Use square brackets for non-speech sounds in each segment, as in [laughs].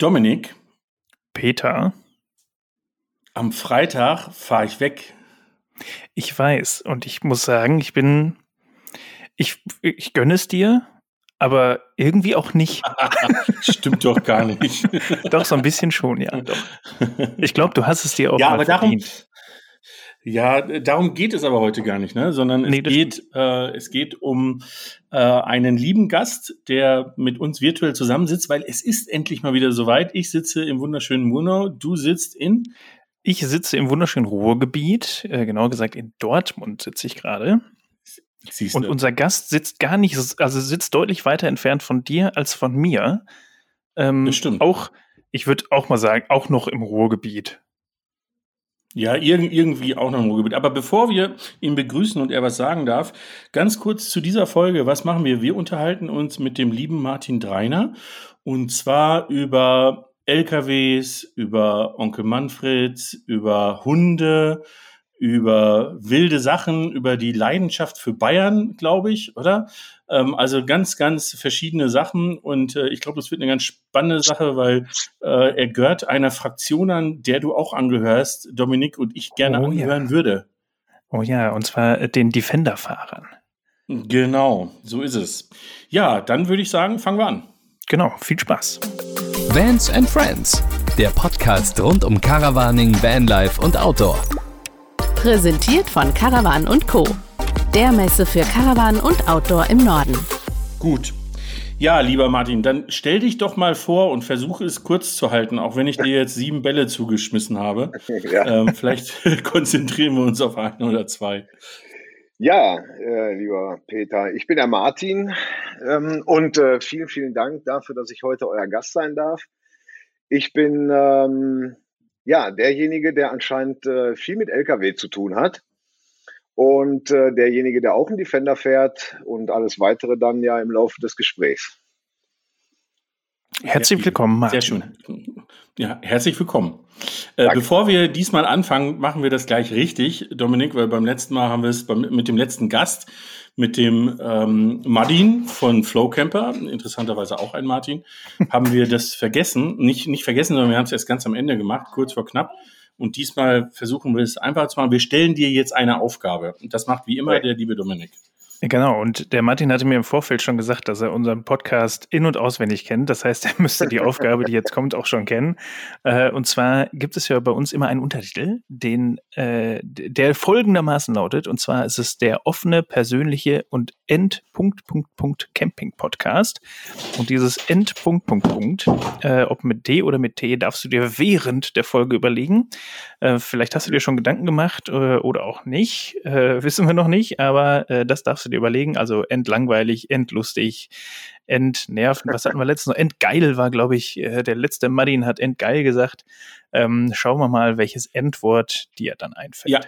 Dominik, Peter, am Freitag fahre ich weg. ich weiß und ich muss sagen, ich bin, ich, ich gönne es dir, aber irgendwie auch nicht. [laughs] [laughs] Stimmt doch gar nicht. Doch, so ein bisschen schon, ja. Doch. Ich glaube, du hast es dir auch ja, aber darum, verdient. Ja, darum geht es aber heute gar nicht, ne? Sondern es Nee, geht, äh, es geht um äh, einen lieben Gast, der mit uns virtuell zusammensitzt, weil es ist endlich mal wieder soweit. Ich sitze im wunderschönen Murnau, du sitzt in Ich sitze im wunderschönen Ruhrgebiet, äh, genauer gesagt in Dortmund sitze ich gerade. siehst Und unser Gast sitzt gar nicht, also sitzt deutlich weiter entfernt von dir als von mir. Ähm, Das stimmt. Auch, ich würde auch mal sagen, auch noch im Ruhrgebiet. Ja, irg irgendwie auch noch im Ruhrgebiet. Aber bevor wir ihn begrüßen und er was sagen darf, ganz kurz zu dieser Folge. Was machen wir? Wir unterhalten uns mit dem lieben Martin Dreiner und zwar über LKWs, über Onkel Manfred, über Hunde, über wilde Sachen, über die Leidenschaft für Bayern, glaube ich, oder? Ähm, also ganz, ganz verschiedene Sachen und äh, ich glaube, das wird eine ganz spannende Sache, weil äh, er gehört einer Fraktion an, der du auch angehörst, Dominik, und ich gerne Oh ja. angehören würde. Oh ja, und zwar äh, den Defender-Fahrern. Genau, so ist es. Ja, dann würde ich sagen, fangen wir an. Genau, viel Spaß. Vans and Friends, der Podcast rund um Caravaning, Vanlife und Outdoor. Präsentiert von Caravan und Co. Der Messe für Caravan und Outdoor im Norden. Gut. Ja, lieber Martin, dann stell dich doch mal vor und versuche es kurz zu halten, auch wenn ich dir jetzt sieben Bälle zugeschmissen habe. [laughs] Ja, Ähm, vielleicht [laughs] konzentrieren wir uns auf ein oder zwei. ja äh, lieber Peter, ich bin der Martin ähm, und äh, vielen, vielen Dank dafür, dass ich heute euer Gast sein darf. Ich bin ähm, ja derjenige, der anscheinend äh, viel mit LKW zu tun hat und äh, derjenige, der auch einen Defender fährt und alles weitere dann ja im Laufe des Gesprächs. Herzlich willkommen, Martin. Sehr schön. Ja, herzlich willkommen. Äh, bevor wir diesmal anfangen, machen wir das gleich richtig, Dominik, weil beim letzten Mal haben wir es beim, mit dem letzten Gast, mit dem ähm, Martin von Flowcamper, interessanterweise auch ein Martin, haben wir das vergessen. Nicht, nicht vergessen, sondern wir haben es erst ganz am Ende gemacht, kurz vor knapp. Und diesmal versuchen wir es einfach zu machen. Wir stellen dir jetzt eine Aufgabe. Und das macht wie immer der liebe Dominik. Genau, und der Martin hatte mir im Vorfeld schon gesagt, dass er unseren Podcast in- und auswendig kennt. Das heißt, er müsste die Aufgabe, die jetzt kommt, auch schon kennen. Äh, und zwar gibt es ja bei uns immer einen Untertitel, den, äh, der folgendermaßen lautet. Und zwar ist es der offene, persönliche und End Punkt, Punkt, Punkt Camping Podcast. Und dieses End Punkt, Punkt, äh, ob mit D oder mit T, darfst du dir während der Folge überlegen. Vielleicht hast du dir schon Gedanken gemacht oder auch nicht. Wissen wir noch nicht, aber das darfst du dir überlegen. Also entlangweilig, endlustig, entnervend. Was hatten wir letztens noch? Entgeil war, glaube ich, äh, der letzte Martin hat entgeil gesagt. Ähm, schauen wir mal, welches Endwort dir dann einfällt. Ja,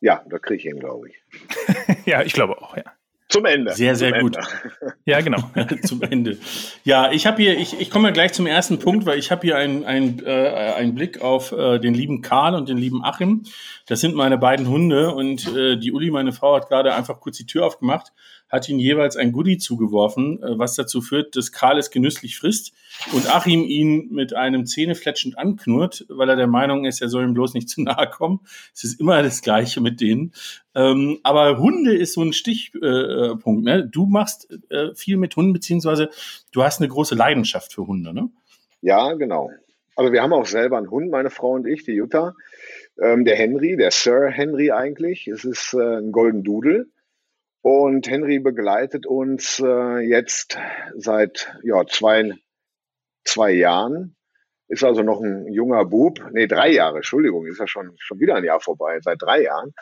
Ja, da kriege ich ihn, glaube ich. [laughs] ja, ich glaube auch, ja. Zum Ende. Sehr, sehr Zum gut. Ende. Ja, genau. [laughs] zum Ende. Ja, ich habe hier, ich, ich komme ja gleich zum ersten Punkt, weil ich habe hier einen ein, äh, einen Blick auf äh, den lieben Karl und den lieben Achim. Das sind meine beiden Hunde und äh, die Uli, meine Frau, hat gerade einfach kurz die Tür aufgemacht, hat ihnen jeweils ein Goodie zugeworfen, äh, was dazu führt, dass Karl es genüsslich frisst und Achim ihn mit einem Zähnefletschend anknurrt, weil er der Meinung ist, er soll ihm bloß nicht zu nahe kommen. Es ist immer das Gleiche mit denen. Ähm, aber Hunde ist so ein Stichpunkt. Äh, ne? Du machst äh, viel mit Hunden, beziehungsweise du hast eine große Leidenschaft für Hunde, ne? Ja, genau. Also wir haben auch selber einen Hund, meine Frau und ich, die Jutta. Ähm, der Henry, der Sir Henry eigentlich. Es ist äh, ein Golden Doodle. Und Henry begleitet uns äh, jetzt seit ja, zwei, zwei Jahren. Ist also noch ein junger Bub. Nee, drei Jahre, Entschuldigung, ist ja schon, schon wieder ein Jahr vorbei, seit drei Jahren.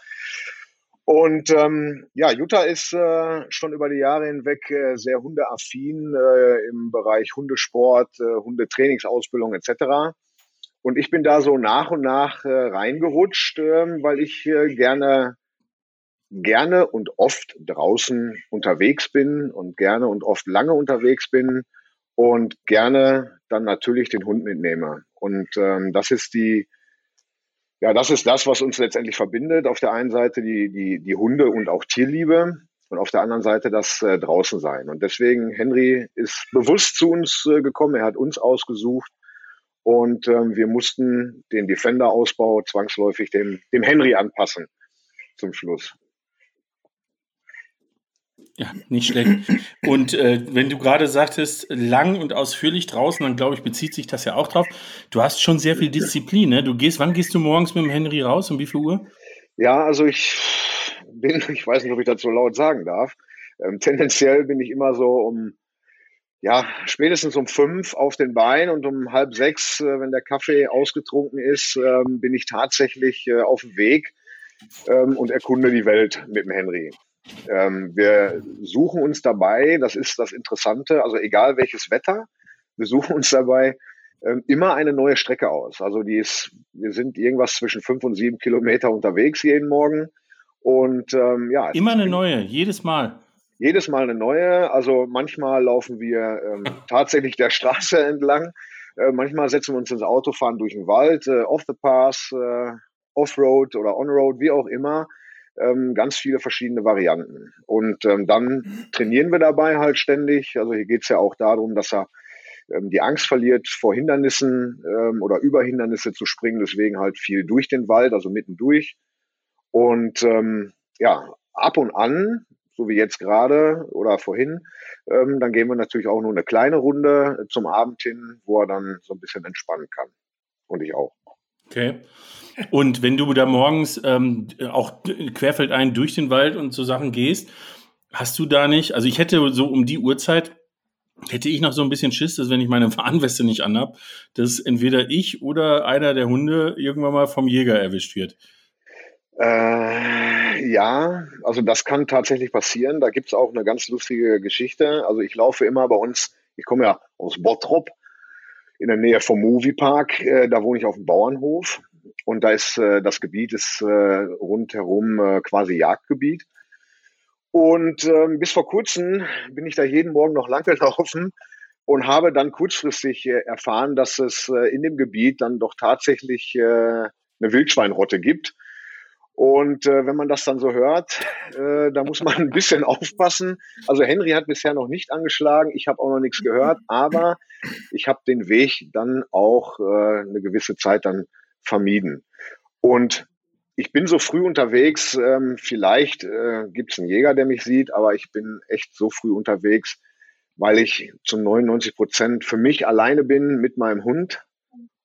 Und ähm, ja, Jutta ist äh, schon über die Jahre hinweg äh, sehr hundeaffin äh, im Bereich Hundesport, äh, Hundetrainingsausbildung etc. Und ich bin da so nach und nach äh, reingerutscht, äh, weil ich äh, gerne gerne und oft draußen unterwegs bin und gerne und oft lange unterwegs bin und gerne dann natürlich den Hund mitnehme. Und ähm, das ist die ja, das ist das, was uns letztendlich verbindet. Auf der einen Seite die, die, die Hunde und auch Tierliebe und auf der anderen Seite das äh, draußen sein. Und deswegen, Henry ist bewusst zu uns äh, gekommen, er hat uns ausgesucht und ähm, wir mussten den Defender-Ausbau zwangsläufig dem, dem Henry anpassen zum Schluss. Ja, nicht schlecht. Und äh, wenn du gerade sagtest, lang und ausführlich draußen, dann glaube ich, bezieht sich das ja auch drauf. Du hast schon sehr viel Disziplin, ne? Du gehst, wann gehst du morgens mit dem Henry raus? Um wie viel Uhr? Ja, also ich bin, ich weiß nicht, ob ich das so laut sagen darf. Ähm, tendenziell bin ich immer so um, ja, spätestens um fünf auf den Beinen und um halb sechs, äh, wenn der Kaffee ausgetrunken ist, ähm, bin ich tatsächlich äh, auf dem Weg ähm, und erkunde die Welt mit dem Henry. Ähm, wir suchen uns dabei, das ist das Interessante, also egal welches Wetter, wir suchen uns dabei ähm, immer eine neue Strecke aus. Also die ist, wir sind irgendwas zwischen fünf und sieben Kilometer unterwegs jeden Morgen. Und ähm, ja. Immer eine neue, jedes Mal. Jedes Mal eine neue. Also manchmal laufen wir ähm, [laughs] tatsächlich der Straße [laughs] entlang. Äh, manchmal setzen wir uns ins Auto, fahren durch den Wald, äh, off the pass, äh, off-road oder on-road, wie auch immer ähm, ganz viele verschiedene Varianten. Und ähm, dann trainieren wir dabei halt ständig. Also hier geht es ja auch darum, dass er ähm, die Angst verliert, vor Hindernissen ähm, oder über Hindernisse zu springen. Deswegen halt viel durch den Wald, also mittendurch. Und ähm, ja, ab und an, so wie jetzt gerade oder vorhin, ähm, dann gehen wir natürlich auch nur eine kleine Runde zum Abend hin, wo er dann so ein bisschen entspannen kann. Und ich auch. Okay. Und wenn du da morgens ähm, auch querfeldein durch den Wald und so Sachen gehst, hast du da nicht, also ich hätte so um die Uhrzeit, hätte ich noch so ein bisschen Schiss, dass wenn ich meine [laughs] Warnweste nicht anhab, dass entweder ich oder einer der Hunde irgendwann mal vom Jäger erwischt wird. Äh, ja, also das kann tatsächlich passieren. Da gibt es auch eine ganz lustige Geschichte. Also ich laufe immer bei uns, ich komme ja aus Bottrop, in der Nähe vom Moviepark. Äh, da wohne ich auf dem Bauernhof. Und da ist äh, das Gebiet ist äh, rundherum äh, quasi Jagdgebiet. Und ähm, bis vor kurzem bin ich da jeden Morgen noch [laughs] lang gelaufen und habe dann kurzfristig äh, erfahren, dass es äh, in dem Gebiet dann doch tatsächlich äh, eine Wildschweinrotte gibt. Und äh, wenn man das dann so hört, [laughs] äh, da muss man ein bisschen aufpassen. Also Henry hat bisher noch nicht angeschlagen, ich habe auch noch nichts gehört, aber ich habe den Weg dann auch äh, eine gewisse Zeit dann vermieden. Und ich bin so früh unterwegs, ähm, vielleicht äh, gibt es einen Jäger, der mich sieht, aber ich bin echt so früh unterwegs, weil ich zu 99 Prozent für mich alleine bin mit meinem Hund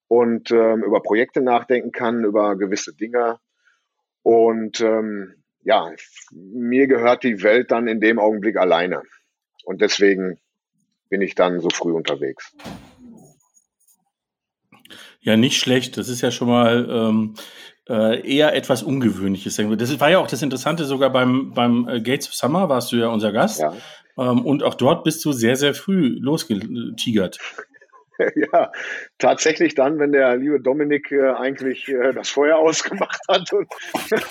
und ähm, über Projekte nachdenken kann, über gewisse Dinge. Und ähm, ja, mir gehört die Welt dann in dem Augenblick alleine. Und deswegen bin ich dann so früh unterwegs. Ja, nicht schlecht. Das ist ja schon mal ähm, äh, eher etwas Ungewöhnliches. Das war ja auch das Interessante, sogar beim, beim äh, Gates of Summer warst du ja unser Gast. Ja. Ähm, und auch dort bist du sehr, sehr früh losgetigert. [laughs] Ja, tatsächlich dann, wenn der liebe Dominik äh, eigentlich äh, das Feuer [laughs] ausgemacht hat und,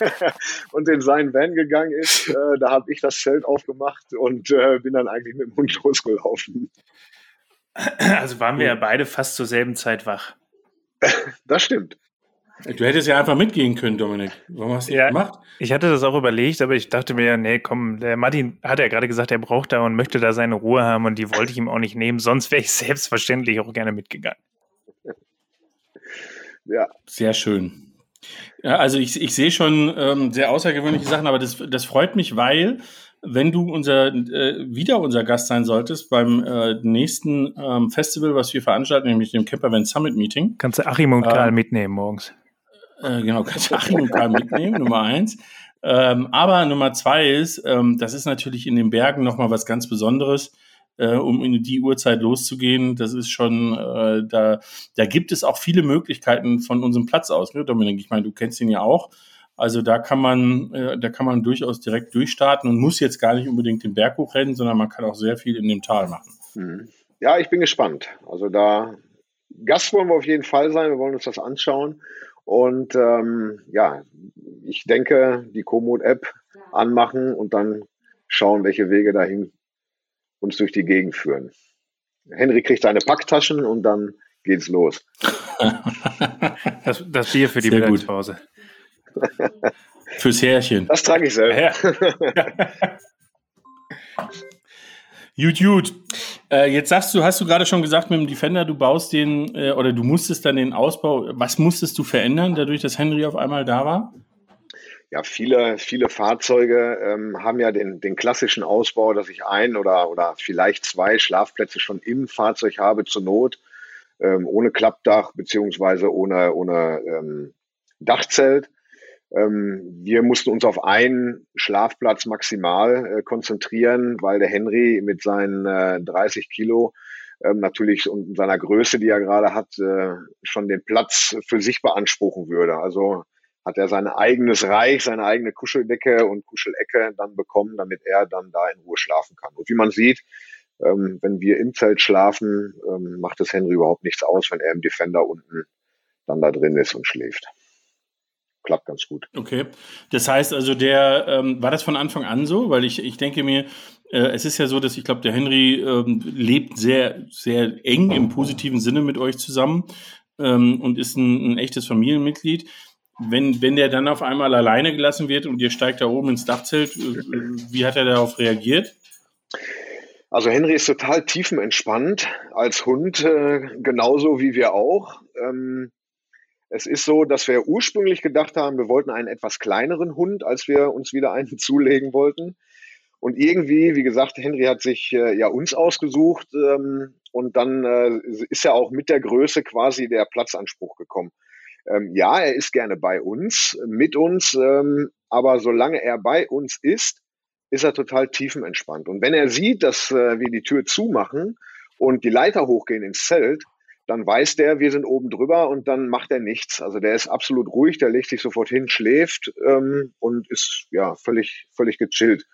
[laughs] und in seinen Van gegangen ist, äh, da habe ich das Zelt aufgemacht und äh, bin dann eigentlich mit dem Hund losgelaufen. Also waren wir ja beide fast zur selben Zeit wach. das stimmt. Du hättest ja einfach mitgehen können, Dominik. Warum hast du ja, das gemacht? Ich hatte das auch überlegt, aber ich dachte mir, nee, komm, der Martin hat ja gerade gesagt, er braucht da und möchte da seine Ruhe haben und die wollte ich ihm auch nicht nehmen. Sonst wäre ich [laughs] selbstverständlich auch gerne mitgegangen. Ja. Sehr schön. Ja, also ich, ich sehe schon ähm, sehr außergewöhnliche Sachen, aber das, das freut mich, weil wenn du unser, äh, wieder unser Gast sein solltest beim äh, nächsten ähm, Festival, was wir veranstalten, nämlich dem Campervan Summit Meeting. Kannst du Achim und Karl ähm, mitnehmen morgens? Äh, genau, kannst du Achim und Karl mitnehmen, Nummer eins. Ähm, aber Nummer zwei ist, ähm, das ist natürlich in den Bergen nochmal was ganz Besonderes, äh, um in die Uhrzeit loszugehen. Das ist schon, äh, da, da gibt es auch viele Möglichkeiten von unserem Platz aus, ne, Dominik? Ich meine, du kennst ihn ja auch. Also da kann man, äh, da kann man durchaus direkt durchstarten und muss jetzt gar nicht unbedingt den Berg hochrennen, sondern man kann auch sehr viel in dem Tal machen. Mhm. Ja, ich bin gespannt. Also da Gast wollen wir auf jeden Fall sein. Wir wollen uns das anschauen. Und ähm, ja, ich denke, die Komoot-App anmachen und dann schauen, welche Wege dahin uns durch die Gegend führen. Henry kriegt seine Packtaschen und dann geht's los. [laughs] das, das Bier für die Mittagspause. Fürs Härchen. Das trage ich selber. Ja. [laughs] [laughs] Gut, gut. Äh, jetzt sagst du, hast du gerade schon gesagt mit dem Defender, du baust den äh, oder du musstest dann den Ausbau. Was musstest du verändern, dadurch, dass Henry auf einmal da war? Ja, viele, viele Fahrzeuge ähm, haben ja den, den klassischen Ausbau, dass ich ein oder, oder vielleicht zwei Schlafplätze schon im Fahrzeug habe zur Not, ähm, ohne Klappdach beziehungsweise ohne, ohne ähm, Dachzelt. Ähm, wir mussten uns auf einen Schlafplatz maximal äh, konzentrieren, weil der Henry mit seinen äh, 30 Kilo ähm, natürlich und seiner Größe, die er gerade hat, äh, schon den Platz für sich beanspruchen würde. Also hat er sein eigenes Reich, seine eigene Kuscheldecke und Kuschelecke dann bekommen, damit er dann da in Ruhe schlafen kann. Und wie man sieht, ähm, wenn wir im Zelt schlafen, ähm, macht es Henry überhaupt nichts aus, wenn er im Defender unten dann da drin ist und schläft klappt ganz gut. Okay. Das heißt also, der ähm, war das von Anfang an so? Weil ich, ich denke mir, äh, es ist ja so, dass ich glaube, der Henry ähm, lebt sehr, sehr eng im positiven Sinne mit euch zusammen ähm, und ist ein, ein echtes Familienmitglied. Wenn, wenn der dann auf einmal alleine gelassen wird und ihr steigt da oben ins Dachzelt, äh, wie hat er darauf reagiert? Also Henry ist total tiefenentspannt als Hund, äh, genauso wie wir auch. Ähm, es ist so, dass wir ursprünglich gedacht haben, wir wollten einen etwas kleineren Hund, als wir uns wieder einen [laughs] zulegen wollten. Und irgendwie, wie gesagt, Henry hat sich äh, ja uns ausgesucht ähm, und dann äh, ist er auch mit der Größe quasi der Platzanspruch gekommen. Ähm, ja, er ist gerne bei uns, mit uns, ähm, aber solange er bei uns ist, ist er total tiefenentspannt. Und wenn er sieht, dass äh, wir die Tür zumachen und die Leiter hochgehen ins Zelt, dann weiß der, wir sind oben drüber und dann macht er nichts. Also der ist absolut ruhig, der legt sich sofort hin, schläft ähm, und ist ja völlig, völlig gechillt.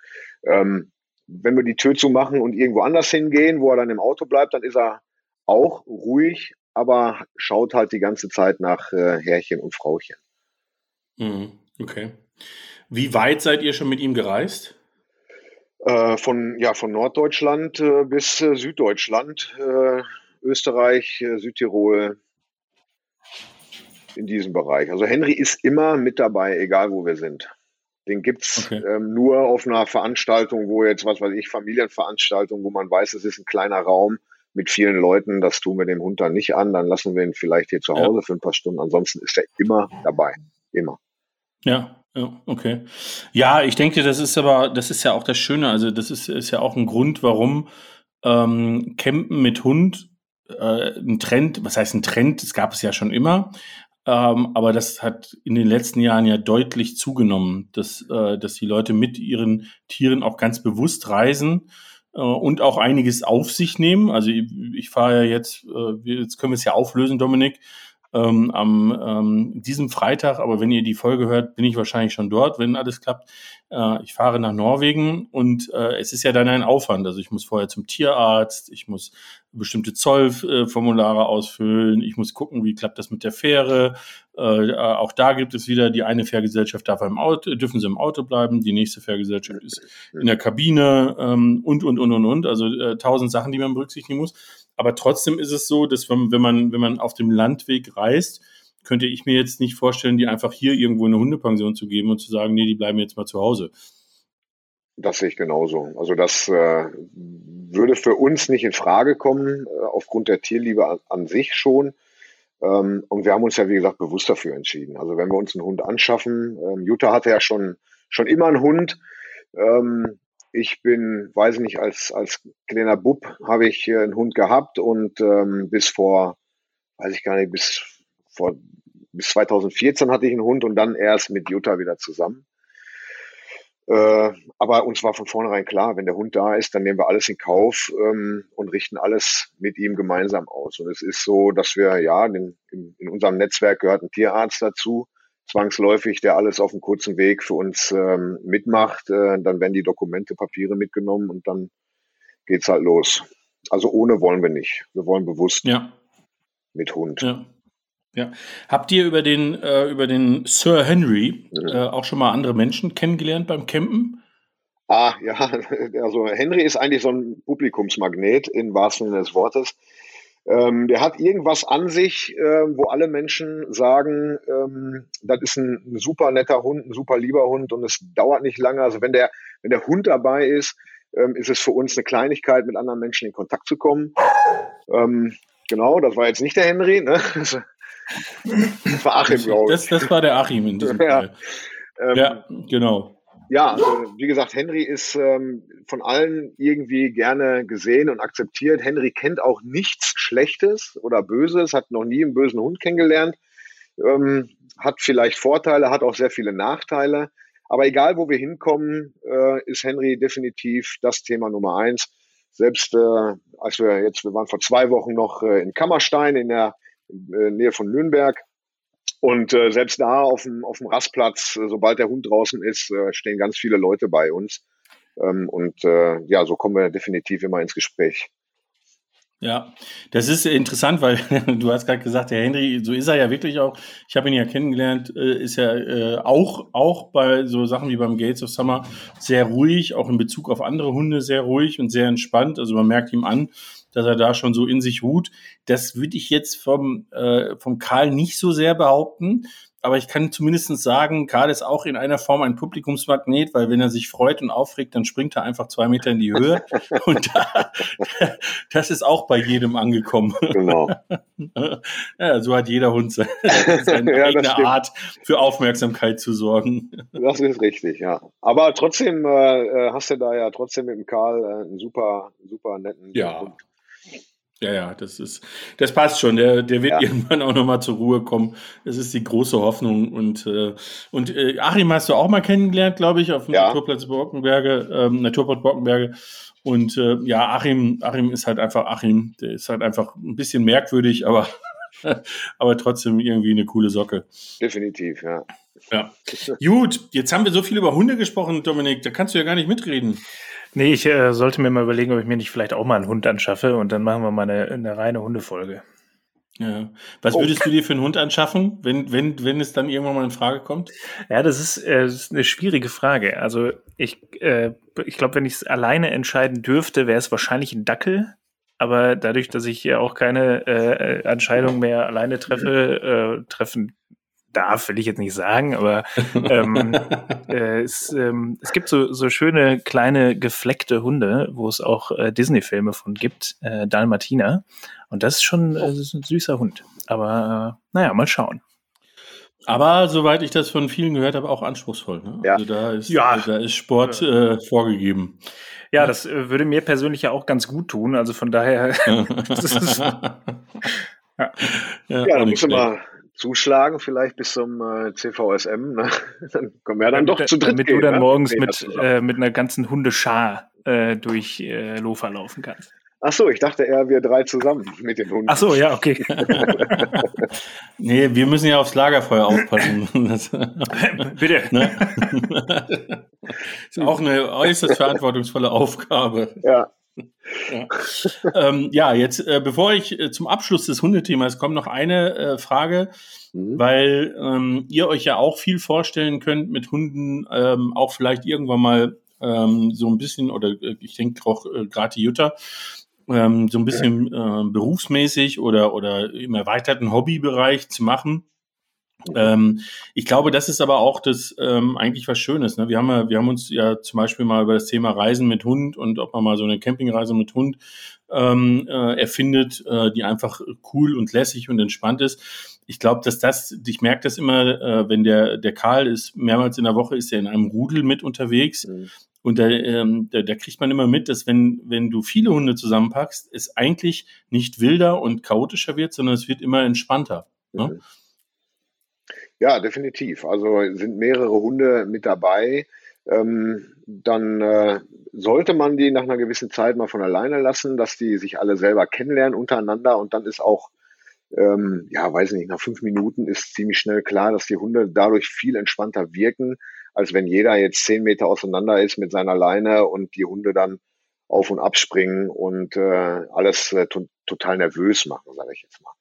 Ähm, wenn wir die Tür zumachen und irgendwo anders hingehen, wo er dann im Auto bleibt, dann ist er auch ruhig, aber schaut halt die ganze Zeit nach äh, Herrchen und Frauchen. Mhm, okay. Wie weit seid ihr schon mit ihm gereist? Äh, von, ja, von Norddeutschland äh, bis äh, Süddeutschland. Österreich, äh, Südtirol, in diesem Bereich. Also Henry ist immer mit dabei, egal wo wir sind. Den gibt's okay. ähm, nur auf einer Veranstaltung, wo jetzt, was weiß ich, Familienveranstaltung, wo man weiß, es ist ein kleiner Raum mit vielen Leuten. Das tun wir dem Hund dann nicht an. Dann lassen wir ihn vielleicht hier zu Hause ja. für ein paar Stunden. Ansonsten ist er immer dabei. Immer. Ja, ja, okay. Ja, ich denke, das ist aber, das ist ja auch das Schöne. Also, das ist, ist ja auch ein Grund, warum ähm, Campen mit Hund äh, ein Trend, was heißt ein Trend, das gab es ja schon immer, ähm, aber das hat in den letzten Jahren ja deutlich zugenommen, dass, äh, dass die Leute mit ihren Tieren auch ganz bewusst reisen äh, und auch einiges auf sich nehmen. Also ich, ich fahre ja jetzt, äh, jetzt können wir es ja auflösen, Dominik, ähm, am ähm, diesem Freitag, aber wenn ihr die Folge hört, bin ich wahrscheinlich schon dort, wenn alles klappt. Äh, ich fahre nach Norwegen und äh, es ist ja dann ein Aufwand. Also ich muss vorher zum Tierarzt, ich muss bestimmte Zollformulare ausfüllen, ich muss gucken, wie klappt das mit der Fähre. Äh, auch da gibt es wieder, die eine Fährgesellschaft darf im Auto, dürfen sie im Auto bleiben, die nächste Fährgesellschaft ist in der Kabine ähm, und, und, und, und, und. Also äh, tausend Sachen, die man berücksichtigen muss. Aber trotzdem ist es so, dass wenn, wenn man, wenn man auf dem Landweg reist, könnte ich mir jetzt nicht vorstellen, die einfach hier irgendwo eine Hundepension zu geben und zu sagen, nee, die bleiben jetzt mal zu Hause. Das sehe ich genauso. Also das äh, würde für uns nicht in Frage kommen, äh, aufgrund der Tierliebe an, an sich schon. Ähm, und wir haben uns ja, wie gesagt, bewusst dafür entschieden. Also wenn wir uns einen Hund anschaffen, ähm, Jutta hatte ja schon, schon immer einen Hund. Ähm, ich bin, weiß ich nicht, als, als kleiner Bub habe ich äh, einen Hund gehabt und ähm, bis vor, weiß ich gar nicht, bis vor, bis 2014 hatte ich einen Hund und dann erst mit Jutta wieder zusammen. Äh, aber uns war von vornherein klar, wenn der Hund da ist, dann nehmen wir alles in Kauf ähm, und richten alles mit ihm gemeinsam aus. Und es ist so, dass wir, ja, in, in, in unserem Netzwerk gehört ein Tierarzt dazu, zwangsläufig, der alles auf einem kurzen Weg für uns ähm, mitmacht. Äh, dann werden die Dokumente, Papiere mitgenommen und dann geht's halt los. Also ohne wollen wir nicht. Wir wollen bewusst ja. mit Hund. Ja. Ja. Habt ihr über den, äh, über den Sir Henry äh, auch schon mal andere Menschen kennengelernt beim Campen? Ah, ja, [laughs] also Henry ist eigentlich so ein Publikumsmagnet im wahrsten Sinne des Wortes. Ähm, der hat irgendwas an sich, äh, wo alle Menschen sagen, ähm, das ist ein, ein, super netter Hund, ein super lieber Hund und es dauert nicht lange. Also wenn der, wenn der Hund dabei ist, ähm, ist es für uns eine Kleinigkeit, mit anderen Menschen in Kontakt zu kommen. Ähm, genau, das war jetzt nicht der Henry, ne? [laughs] Das war Achim, glaube ich. Das, das war der Achim in diesem [laughs] ja. Fall. Ähm, ja, genau. Ja, also, wie gesagt, Henry ist ähm, von allen irgendwie gerne gesehen und akzeptiert. Henry kennt auch nichts Schlechtes oder Böses, hat noch nie einen bösen Hund kennengelernt, ähm, hat vielleicht Vorteile, hat auch sehr viele Nachteile. Aber egal, wo wir hinkommen, äh, ist Henry definitiv das Thema Nummer eins. Selbst äh, als wir jetzt, wir waren vor zwei Wochen noch äh, in Kammerstein in der Nähe von Nürnberg. Und äh, selbst da auf dem, auf dem Rastplatz, äh, sobald der Hund draußen ist, äh, stehen ganz viele Leute bei uns. Ähm, und äh, ja, so kommen wir definitiv immer ins Gespräch. Ja, das ist interessant, weil [laughs] du hast gerade gesagt, der Henry, so ist er ja wirklich auch. Ich habe ihn ja kennengelernt, äh, ist ja äh, auch, auch bei so Sachen wie beim Gates of Summer sehr ruhig, auch in Bezug auf andere Hunde sehr ruhig und sehr entspannt. Also man merkt ihm an, dass er da schon so in sich ruht. Das würde ich jetzt vom, äh, vom Karl nicht so sehr behaupten. Aber ich kann zumindest sagen, Karl ist auch in einer Form ein Publikumsmagnet, weil wenn er sich freut und aufregt, dann springt er einfach zwei Meter in die Höhe. [laughs] und da, das ist auch bei jedem angekommen. Genau. [laughs] ja, so hat jeder Hund [laughs] seine, seine ja, eigene Art für Aufmerksamkeit zu sorgen. Das ist richtig, ja. Aber trotzdem äh, äh hast du da ja trotzdem mit dem Karl äh, einen super, super netten ja. Hund. Ja, ja, das ist, das passt schon. Der, der wird ja. irgendwann auch nochmal zur Ruhe kommen. Das ist die große Hoffnung. Und, äh, und äh, Achim hast du auch mal kennengelernt, glaube ich, auf dem ja. Naturplatz Borkenberge, ähm, Naturport Borkenberge. Und äh, ja, Achim, Achim ist halt einfach Achim. Der ist halt einfach ein bisschen merkwürdig, aber, [laughs] aber trotzdem irgendwie eine coole Socke. Definitiv, ja. Ja. Gut, jetzt haben wir so viel über Hunde gesprochen, Dominik. Da kannst du ja gar nicht mitreden. Nee, ich äh, sollte mir mal überlegen, ob ich mir nicht vielleicht auch mal einen Hund anschaffe und dann machen wir mal eine, eine reine Hundefolge. Ja. Was oh. würdest du dir für einen Hund anschaffen, wenn, wenn, wenn es dann irgendwann mal in Frage kommt? Ja, das ist, äh, das ist eine schwierige Frage. Also ich, äh, ich glaube, wenn ich es alleine entscheiden dürfte, wäre es wahrscheinlich ein Dackel. Aber dadurch, dass ich ja auch keine äh, Entscheidung mehr alleine treffe, äh, treffen darf, will ich jetzt nicht sagen, aber [laughs] ähm, äh, es, ähm, es gibt so, so schöne kleine gefleckte Hunde, wo es auch äh, Disney-Filme von gibt, äh, Dalmatiner. Und das ist schon äh, das ist ein süßer Hund. Aber äh, naja, mal schauen. Aber soweit ich das von vielen gehört habe, auch anspruchsvoll. Ne? Ja. Also da ist, ja. da ist Sport äh, vorgegeben. Ja, das äh, würde mir persönlich ja auch ganz gut tun. Also von daher. [laughs] [laughs] ist, ja, ja, ja dann müssen wir zuschlagen, vielleicht bis zum äh, CVSM. Ne? [laughs] Dann kommen wir dann doch zu dritt. Damit gehen, du dann ne? morgens mit, äh, mit einer ganzen Hundeschar äh, durch äh, Lofa laufen kannst. Ach so, ich dachte eher wir drei zusammen mit den Hunden. Ach so, ja, okay. [laughs] nee, wir müssen ja aufs Lagerfeuer aufpassen. [laughs] Bitte. Ne? ist auch eine äußerst verantwortungsvolle Aufgabe. Ja. [laughs] Ja, [laughs] ähm, ja jetzt, äh, bevor ich äh, zum Abschluss des Hundethemas komme, noch eine äh, Frage, mhm. weil ähm, ihr euch ja auch viel vorstellen könnt mit Hunden, ähm, auch vielleicht irgendwann mal ähm, so ein bisschen, oder äh, ich denke auch äh, gerade die Jutta, ähm, so ein bisschen äh, berufsmäßig oder, oder im erweiterten Hobbybereich zu machen. Ähm, ich glaube, das ist aber auch das ähm, eigentlich was Schönes. Ne? Wir haben ja, wir haben uns ja zum Beispiel mal über das Thema Reisen mit Hund und ob man mal so eine Campingreise mit Hund ähm, äh, erfindet, äh, die einfach cool und lässig und entspannt ist. Ich glaube, dass das, ich merke das immer, äh, wenn der, der Karl ist, mehrmals in der Woche ist er in einem Rudel mit unterwegs. Mhm. Und da, ähm, da, da kriegt man immer mit, dass wenn, wenn du viele Hunde zusammenpackst, es eigentlich nicht wilder und chaotischer wird, sondern es wird immer entspannter. Ne? Ja, definitiv. Also sind mehrere Hunde mit dabei. Ähm, dann äh, sollte man die nach einer gewissen Zeit mal von alleine lassen, dass die sich alle selber kennenlernen untereinander und dann ist auch, ähm, ja, weiß nicht, nach fünf Minuten ist ziemlich schnell klar, dass die Hunde dadurch viel entspannter wirken, als wenn jeder jetzt zehn Meter auseinander ist mit seiner Leine und die Hunde dann auf und abspringen und äh, alles äh, total nervös machen, sage ich jetzt mal.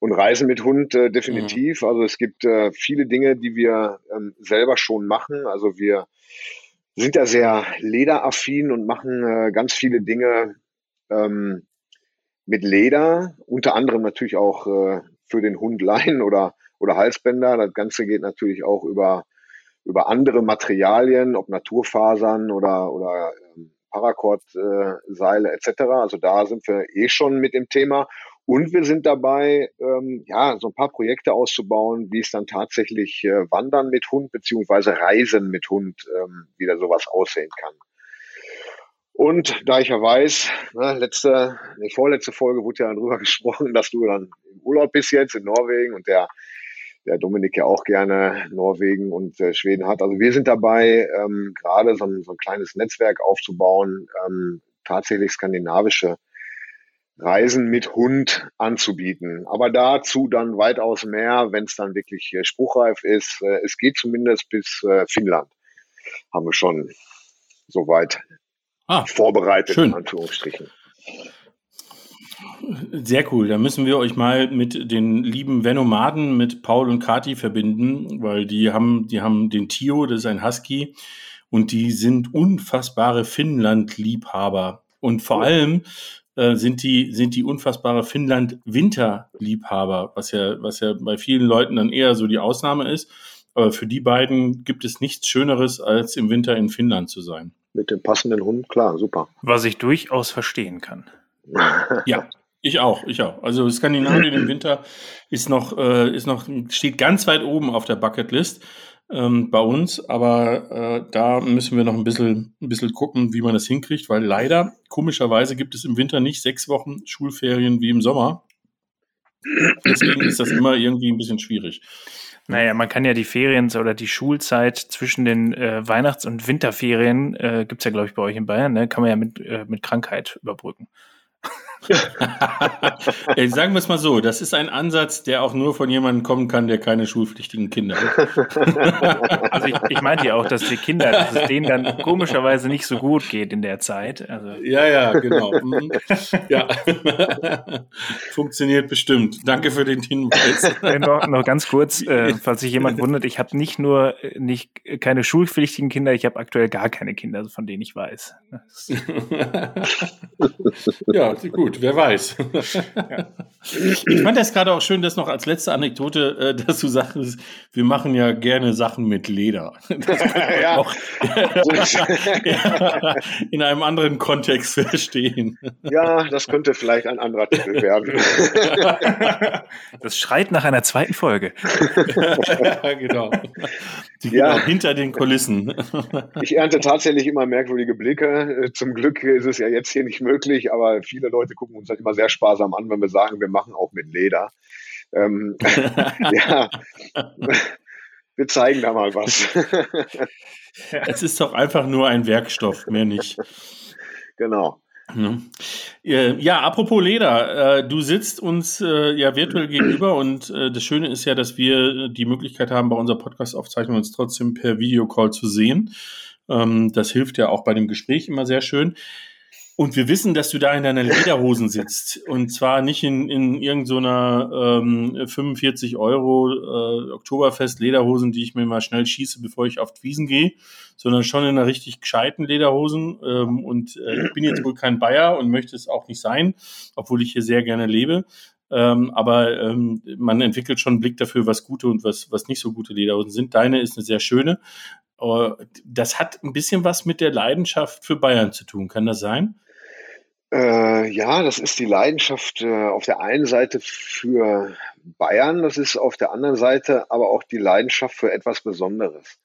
Und Reisen mit Hund äh, definitiv. Mhm. Also es gibt äh, viele Dinge, die wir ähm, selber schon machen. Also wir sind ja sehr lederaffin und machen äh, ganz viele Dinge ähm, mit Leder, unter anderem natürlich auch äh, für den Hund Leinen oder, oder Halsbänder. Das Ganze geht natürlich auch über, über andere Materialien, ob Naturfasern oder, oder ähm, Paracord-Seile äh, etc. Also da sind wir eh schon mit dem Thema. Und wir sind dabei, ähm, ja, so ein paar Projekte auszubauen, wie es dann tatsächlich äh, Wandern mit Hund beziehungsweise Reisen mit Hund ähm, wieder sowas aussehen kann. Und da ich ja weiß, ne, letzte, die vorletzte Folge wurde ja darüber [laughs] gesprochen, dass du dann im Urlaub bist jetzt in Norwegen und der, der Dominik ja auch gerne Norwegen und äh, Schweden hat. Also wir sind dabei, ähm, gerade so ein, so ein kleines Netzwerk aufzubauen, ähm, tatsächlich skandinavische Reisen mit Hund anzubieten. Aber dazu dann weitaus mehr, wenn es dann wirklich äh, spruchreif ist. Äh, es geht zumindest bis äh, Finnland. Haben wir schon soweit ah, vorbereitet, schön. in Anführungsstrichen. Sehr cool. Da müssen wir euch mal mit den lieben Venomaden, mit Paul und Kati verbinden, weil die haben, die haben den Tio, das ist ein Husky, und die sind unfassbare Finnland-Liebhaber. Und vor cool. allem äh, sind die, sind die unfassbare Finnland-Winterliebhaber, was ja, was ja bei vielen Leuten dann eher so die Ausnahme ist. Aber für die beiden gibt es nichts Schöneres, als im Winter in Finnland zu sein mit dem passenden Hund, klar, super. Was ich durchaus verstehen kann. [laughs] ja, ich auch, ich auch. Also Skandinavien im Winter ist noch, äh, ist noch, steht ganz weit oben auf der Bucketlist ähm, bei uns, aber äh, da müssen wir noch ein bisschen, ein bisschen gucken, wie man das hinkriegt, weil leider, komischerweise, gibt es im Winter nicht sechs Wochen Schulferien wie im Sommer. Deswegen ist das immer irgendwie ein bisschen schwierig. Naja, man kann ja die Ferien oder die Schulzeit zwischen den äh, Weihnachts- und Winterferien, äh, gibt ja, glaube ich, bei euch in Bayern, ne? kann man ja mit, äh, mit Krankheit überbrücken. [laughs] Sagen wir es mal so, das ist ein Ansatz, der auch nur von jemandem kommen kann, der keine schulpflichtigen Kinder hat. [laughs] also ich, ich meinte ja auch, dass die Kinder, dass es denen dann komischerweise nicht so gut geht in der Zeit. Also ja, ja, genau. Mhm. ja. [laughs] Funktioniert bestimmt. Danke für den Hinweis. noch, noch ganz kurz, äh, falls sich jemand wundert, ich habe nicht nur äh, nicht keine schulpflichtigen Kinder, ich habe aktuell gar keine Kinder, von denen ich weiß. ja, gut gut, wer weiß. ja. [laughs] Ich fand das gerade auch schön, dass noch als letzte Anekdote, äh, dass du sagst, wir machen ja gerne Sachen mit Leder. [laughs] ja. Auch [laughs] in einem anderen Kontext verstehen. Ja, das könnte vielleicht ein anderer Titel werden. Das schreit nach einer zweiten Folge. ja, genau. Die ja. Genau hinter den Kulissen. Ich ernte tatsächlich immer merkwürdige Blicke. Zum Glück ist es ja jetzt hier nicht möglich, aber viele Leute gucken uns halt immer sehr sparsam an, wenn wir sagen, wir machen auch mit Leder. Ähm, [laughs] ja, wir zeigen da mal was. [laughs] es ist doch einfach nur ein Werkstoff, mehr nicht. Genau. Ja, apropos Leder, äh, du sitzt uns äh, ja virtuell gegenüber und äh, das Schöne ist ja, dass wir die Möglichkeit haben, bei unserer Podcast-Aufzeichnung uns trotzdem per Videocall zu sehen. Ähm, das hilft ja auch bei dem Gespräch immer sehr schön. Und wir wissen, dass du da in deiner Lederhosen sitzt. Und zwar nicht in, in irgendeiner so ähm, 45 Euro äh, Oktoberfest Lederhosen, die ich mir mal schnell schieße, bevor ich auf die Wiesen gehe, sondern schon in einer richtig gescheiten Lederhosen. Ähm, und äh, ich bin jetzt wohl kein Bayer und möchte es auch nicht sein, obwohl ich hier sehr gerne lebe. Ähm, aber ähm, man entwickelt schon einen Blick dafür, was gute und was, was nicht so gute Lederhosen sind. Deine ist eine sehr schöne. Das hat ein bisschen was mit der Leidenschaft für Bayern zu tun. Kann das sein? Äh, ja, das ist die Leidenschaft äh, auf der einen Seite für Bayern, das ist auf der anderen Seite aber auch die Leidenschaft für etwas Besonderes.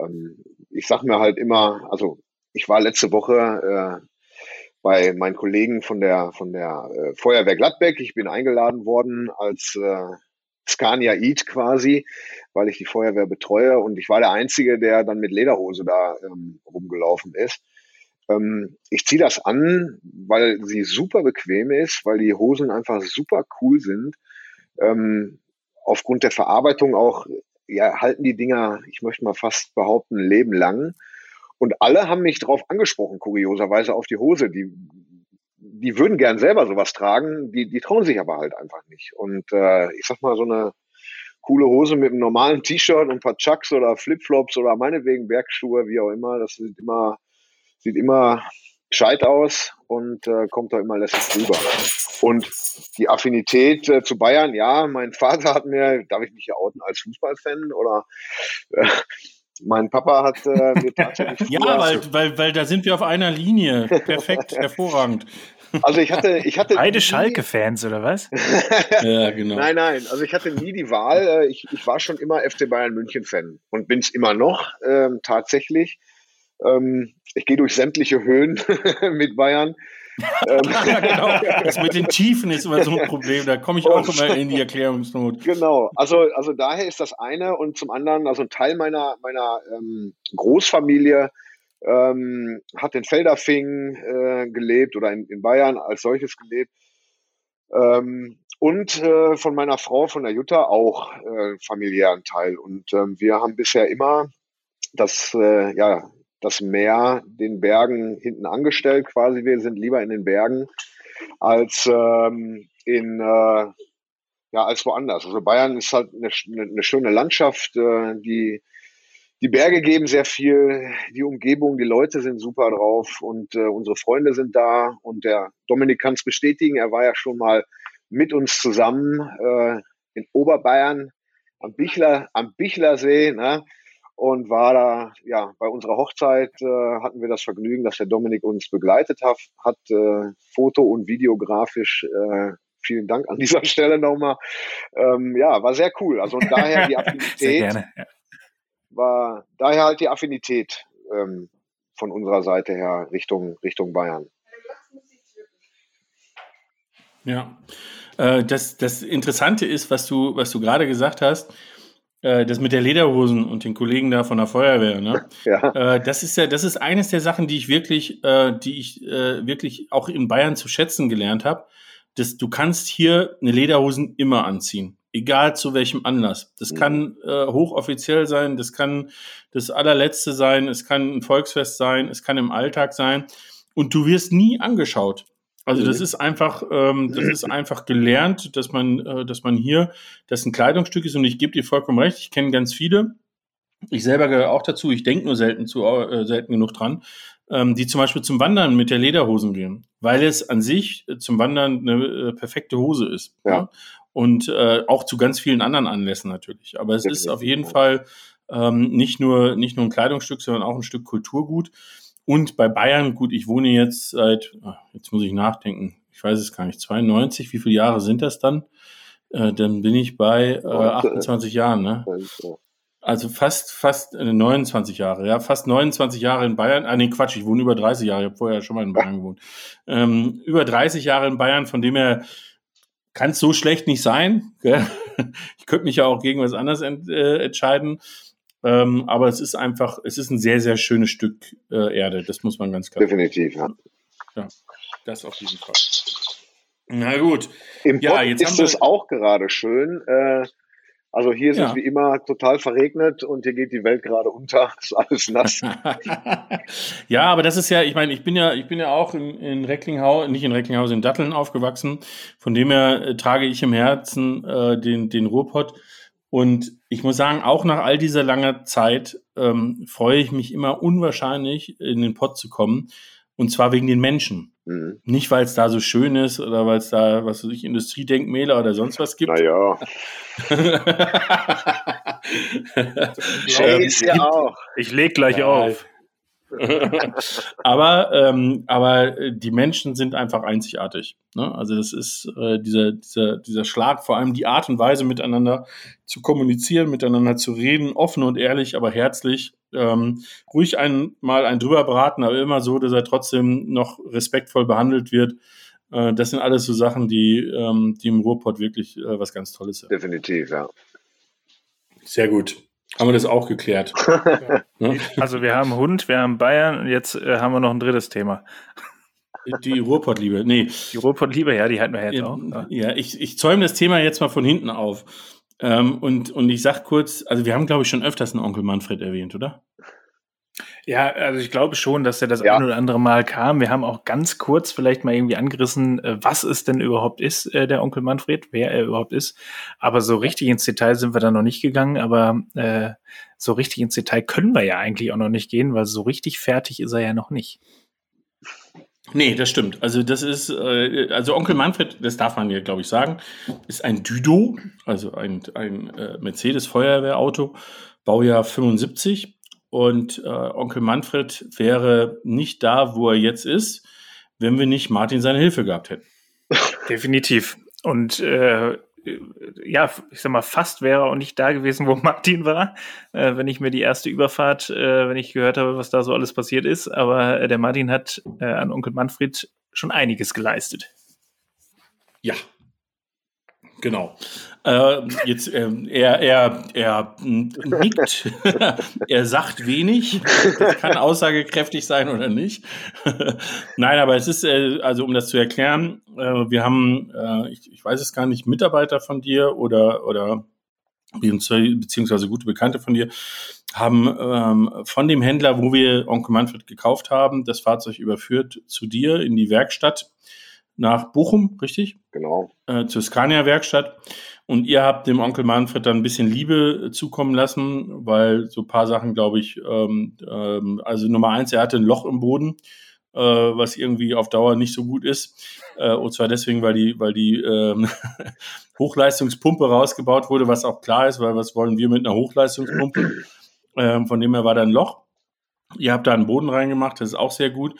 Ähm, ich sage mir halt immer, also ich war letzte Woche äh, bei meinen Kollegen von der von der äh, Feuerwehr Gladbeck. Ich bin eingeladen worden als äh, Scania Eat quasi, weil ich die Feuerwehr betreue und ich war der Einzige, der dann mit Lederhose da ähm, rumgelaufen ist. Ähm, ich ziehe das an, weil sie super bequem ist, weil die Hosen einfach super cool sind. Ähm, aufgrund der Verarbeitung auch, ja, halten die Dinger, ich möchte mal fast behaupten, Leben lang. Und alle haben mich darauf angesprochen, kurioserweise auf die Hose. Die, die würden gern selber sowas tragen, die, die trauen sich aber halt einfach nicht. Und äh, ich sag mal, so eine coole Hose mit einem normalen T-Shirt und ein paar Chucks oder Flipflops oder meinetwegen Bergschuhe, wie auch immer, das sind immer sieht immer gescheit aus und äh, kommt da immer lässig rüber. Und die Affinität äh, zu Bayern, ja, mein Vater hat mir, darf ich mich ja outen als Fußballfan oder äh, Mein Papa hat äh, mir [laughs] tatsächlich. ja, weil, weil, weil da sind wir auf einer Linie. Perfekt, [laughs] hervorragend. Also ich hatte, ich hatte beide Schalke-Fans oder was? [laughs] ja, genau. Nein, nein. Also ich hatte nie die Wahl. Äh, ich, ich war schon immer FC Bayern München Fan und bin es immer noch ähm, tatsächlich. Ähm, ich gehe durch sämtliche Höhen mit Bayern. Ähm, [laughs] ja, genau. Das mit den Tiefen ist immer so ein Problem. Da komme ich auch immer in die Erklärungsnot. Genau. Also, also daher ist das eine und zum anderen, also ein Teil meiner, meiner ähm, Großfamilie ähm, hat in Felderfing äh, gelebt oder in, in Bayern als solches gelebt. Ähm, und äh, von meiner Frau, von der Jutta, auch äh, familiären Teil. Und ähm, wir haben bisher immer das, äh, ja, das Meer den Bergen hinten angestellt quasi. Wir sind lieber in den Bergen als ähm, in äh, ja als woanders. Also Bayern ist halt eine, eine schöne Landschaft, äh, die die Berge geben sehr viel, die Umgebung, die Leute sind super drauf und äh, unsere Freunde sind da und der Dominik kann es bestätigen, er war ja schon mal mit uns zusammen äh, in Oberbayern am Bichler, am Bichlersee, ne? Und war da, ja, bei unserer Hochzeit äh, hatten wir das Vergnügen, dass der Dominik uns begleitet hat, hat äh, foto- und videografisch äh, vielen Dank an [laughs] dieser Stelle nochmal. Ähm, ja, war sehr cool. Also und daher die [laughs] Affinität ja. war daher halt die Affinität ähm, von unserer Seite her Richtung Richtung Bayern. Ja, äh, das, das Interessante ist, was du, was du gerade gesagt hast, äh, das mit der Lederhosen und den Kollegen da von der Feuerwehr, ne? [laughs] Ja. Äh, das ist ja, das ist eines der Sachen, die ich wirklich, äh, die ich äh, wirklich auch in Bayern zu schätzen gelernt habe. Dass du kannst hier eine Lederhosen immer anziehen, egal zu welchem Anlass. Das mhm. kann äh, hochoffiziell sein, das kann das allerletzte sein, es kann ein Volksfest sein, es kann im Alltag sein und du wirst nie angeschaut. Also das mhm. ist einfach, ähm, das ist [clears throat] einfach gelernt, dass man, äh, dass man hier, das ein Kleidungsstück ist und ich gebe dir vollkommen recht. Ich kenne ganz viele. Ich selber gehöre auch dazu. Ich denke nur selten zu, äh, selten genug dran, ähm, die zum Beispiel zum Wandern mit der Lederhosen gehen, weil es an sich äh, zum Wandern eine äh, perfekte Hose ist. Ja. ja? Und äh, auch zu ganz vielen anderen Anlässen natürlich. Aber es ist auf jeden Fall ähm, nicht nur nicht nur ein Kleidungsstück, sondern auch ein Stück Kulturgut. Und bei Bayern, gut, ich wohne jetzt seit, ah, jetzt muss ich nachdenken, ich weiß es gar nicht, 92, wie viele Jahre sind das dann? Äh, dann bin ich bei äh, 28 Jahren, ne? Also fast, fast äh, 29 Jahre, ja, fast 29 Jahre in Bayern. Ah, nee, Quatsch, ich wohne über 30 Jahre, ich habe vorher schon mal in Bayern gewohnt. Ähm, über 30 Jahre in Bayern, von dem her kann es so schlecht nicht sein. Gell? [laughs] Ich könnte mich ja auch gegen was anderes ent, äh, entscheiden. Ähm, aber es ist einfach, es ist ein sehr, sehr schönes Stück äh, Erde. Das muss man ganz klar sagen. Definitiv, ja. Ja, das auf jeden Fall. Na gut. Im ja, Pott jetzt ist es auch gerade schön. Äh, also hier ist ja. es wie immer total verregnet und hier geht die Welt gerade unter. [laughs] Ist alles nass. [laughs] ja, aber das ist ja, ich meine, ich bin ja, ich bin ja auch in, in Recklinghausen, nicht in Recklinghausen, in Datteln aufgewachsen. Von dem her äh, trage ich im Herzen äh, den, den Ruhrpott. Und ich muss sagen, auch nach all dieser langer Zeit ähm, freue ich mich immer unwahrscheinlich, in den Pott zu kommen. Und zwar wegen den Menschen. Mhm. Nicht, weil es da so schön ist oder weil es da, was weiß ich, Industriedenkmäler oder sonst was gibt. Naja. [laughs] Ja auch. Ich leg gleich ja, auf. [laughs] aber, ähm, aber äh, die Menschen sind einfach einzigartig. Ne? Also das ist äh, dieser, dieser, dieser Schlag, vor allem die Art und Weise miteinander zu kommunizieren, miteinander zu reden, offen und ehrlich, aber herzlich. Ähm, ruhig ein, mal ein drüber beraten, aber immer so, dass er trotzdem noch respektvoll behandelt wird. Äh, das sind alles so Sachen, die, ähm, die im Ruhrpott wirklich äh, was ganz Tolles sind. Definitiv, ja. Sehr gut. Haben wir das auch geklärt? [laughs] ja. Ne? Also wir haben Hund, wir haben Bayern und jetzt äh, haben wir noch ein drittes Thema. Die Ruhrpottliebe, nee. Die Ruhrpottliebe, ja, die hatten wir jetzt ja, auch. Ja, ich, ich zäume das Thema jetzt mal von hinten auf. Ähm, und, und ich sag kurz, also wir haben, glaube ich, schon öfters einen Onkel Manfred erwähnt, oder? Ja, also ich glaube schon, dass er das ja. ein oder andere Mal kam. Wir haben auch ganz kurz vielleicht mal irgendwie angerissen, äh, was es denn überhaupt ist, äh, der Onkel Manfred, wer er überhaupt ist. Aber so richtig ins Detail sind wir da noch nicht gegangen. Aber äh, so richtig ins Detail können wir ja eigentlich auch noch nicht gehen, weil so richtig fertig ist er ja noch nicht. Nee, das stimmt. Also das ist, äh, also Onkel Manfred, das darf man ja, glaube ich, sagen, ist ein Düdo, also ein, ein äh, Mercedes-Feuerwehrauto, Baujahr 75 und äh, Onkel Manfred wäre nicht da, wo er jetzt ist, wenn wir nicht Martin seine Hilfe gehabt hätten. [laughs] Definitiv. Und äh, ja, ich sag mal, fast wäre er auch nicht da gewesen, wo [laughs] Martin war, äh, wenn ich mir die erste Überfahrt, äh, wenn ich gehört habe, was da so alles passiert ist. Aber äh, der Martin hat äh, an Onkel Manfred schon einiges geleistet. Ja, Genau. Äh, jetzt, äh, er, er, er nickt, [laughs] er sagt wenig. Das kann aussagekräftig sein oder nicht. Nein, aber es ist, äh, also um das zu erklären, äh, wir haben, äh, ich, ich weiß es gar nicht, Mitarbeiter von dir oder, oder beziehungsweise gute Bekannte von dir, haben ähm, von dem Händler, wo wir Onkel Manfred gekauft haben, das Fahrzeug überführt zu dir in die Werkstatt nach Bochum, richtig? Genau. Äh, zur Scania-Werkstatt. Und ihr habt dem Onkel Manfred dann ein bisschen Liebe zukommen lassen, weil so ein paar Sachen, glaube ich, ähm, ähm, also Nummer eins, er hatte ein Loch im Boden, äh, was irgendwie auf Dauer nicht so gut ist. Äh, und zwar deswegen, weil die, weil die ähm, [laughs] Hochleistungspumpe rausgebaut wurde, was auch klar ist, weil was wollen wir mit einer Hochleistungspumpe? [clears throat] Ähm, von dem her war da ein Loch. Ihr habt da einen Boden reingemacht, das ist auch sehr gut.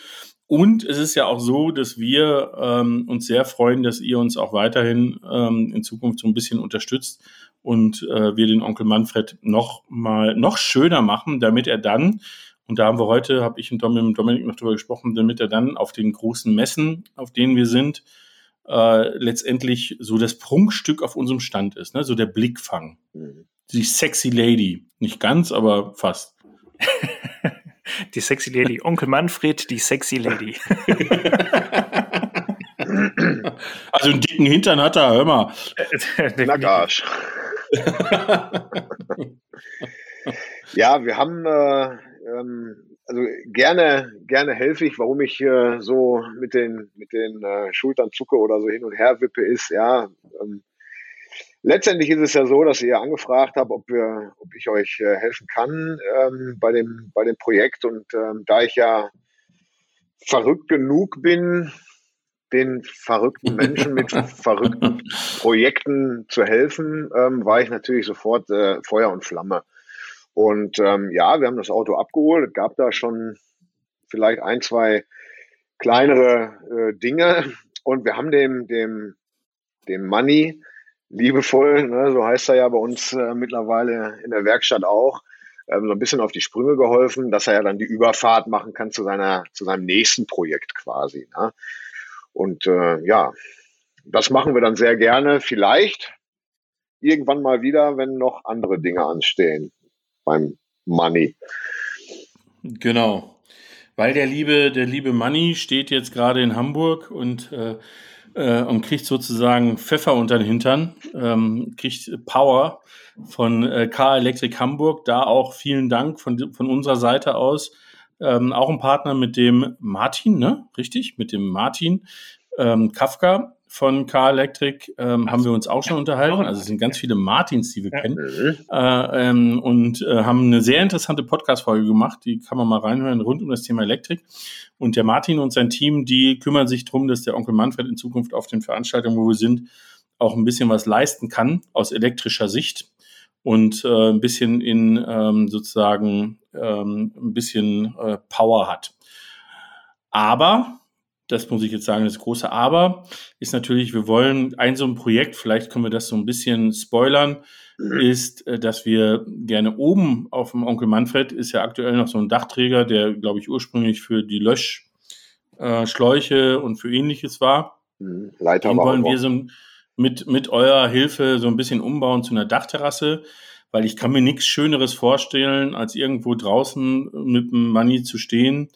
Und es ist ja auch so, dass wir ähm, uns sehr freuen, dass ihr uns auch weiterhin ähm, in Zukunft so ein bisschen unterstützt und äh, wir den Onkel Manfred noch mal noch schöner machen, damit er dann und da haben wir heute, habe ich und Dominik noch drüber gesprochen, damit er dann auf den großen Messen, auf denen wir sind, äh, letztendlich so das Prunkstück auf unserem Stand ist, ne? so der Blickfang. Mhm. Die sexy Lady. Nicht ganz, aber fast. [laughs] Die sexy Lady. Onkel Manfred, die sexy Lady. also einen dicken Hintern hat er, hör mal. [laughs] Nackarsch. [laughs] ja, wir haben, äh, ähm, also gerne, gerne helfe ich, warum ich äh, so mit den, mit den äh, Schultern zucke oder so hin und her wippe, ist, ja, ähm, Letztendlich ist es ja so, dass ihr angefragt habt, ob, wir, ob ich euch äh, helfen kann ähm, bei, dem, bei dem Projekt. Und ähm, da ich ja verrückt genug bin, den verrückten Menschen mit [laughs] verrückten Projekten zu helfen, ähm, war ich natürlich sofort äh, Feuer und Flamme. Und ähm, ja, wir haben das Auto abgeholt. Es gab da schon vielleicht ein, zwei kleinere äh, Dinge. Und wir haben dem, dem, dem Money liebevoll, ne, so heißt er ja bei uns äh, mittlerweile in der Werkstatt auch, ähm, so ein bisschen auf die Sprünge geholfen, dass er ja dann die Überfahrt machen kann zu seiner, zu seinem nächsten Projekt quasi. Ne? Und äh, ja, das machen wir dann sehr gerne. Vielleicht irgendwann mal wieder, wenn noch andere Dinge anstehen beim Money. Genau. Weil der liebe, der liebe Money steht jetzt gerade in Hamburg und äh, äh, und kriegt sozusagen Pfeffer unter den Hintern, ähm, kriegt Power von äh, K Electric Hamburg. Da auch vielen Dank von, von unserer Seite aus. Ähm, auch ein Partner mit dem Martin, ne? Richtig? Mit dem Martin ähm, Kafka, von Car Electric ähm, haben wir uns auch schon unterhalten. Also es sind ganz viele Martins, die wir kennen. Äh, ähm, und äh, haben eine sehr interessante Podcast-Folge gemacht. Die kann man mal reinhören rund um das Thema Elektrik. Und der Martin und sein Team, die kümmern sich darum, dass der Onkel Manfred in Zukunft auf den Veranstaltungen, wo wir sind, auch ein bisschen was leisten kann aus elektrischer Sicht und äh, ein bisschen in ähm, sozusagen ähm, ein bisschen äh, Power hat. Aber das muss ich jetzt sagen, das große Aber ist natürlich, wir wollen ein so ein Projekt, vielleicht können wir das so ein bisschen spoilern, mhm. ist, äh, dass wir gerne oben auf dem Onkel Manfred ist ja aktuell noch so ein Dachträger, der, glaube ich, ursprünglich für die Löschschläuche äh, und für ähnliches war. Mhm. Leiter Den wollen wir so mit, mit eurer Hilfe so ein bisschen umbauen zu einer Dachterrasse, weil ich kann mir nichts Schöneres vorstellen, als irgendwo draußen mit dem Money zu stehen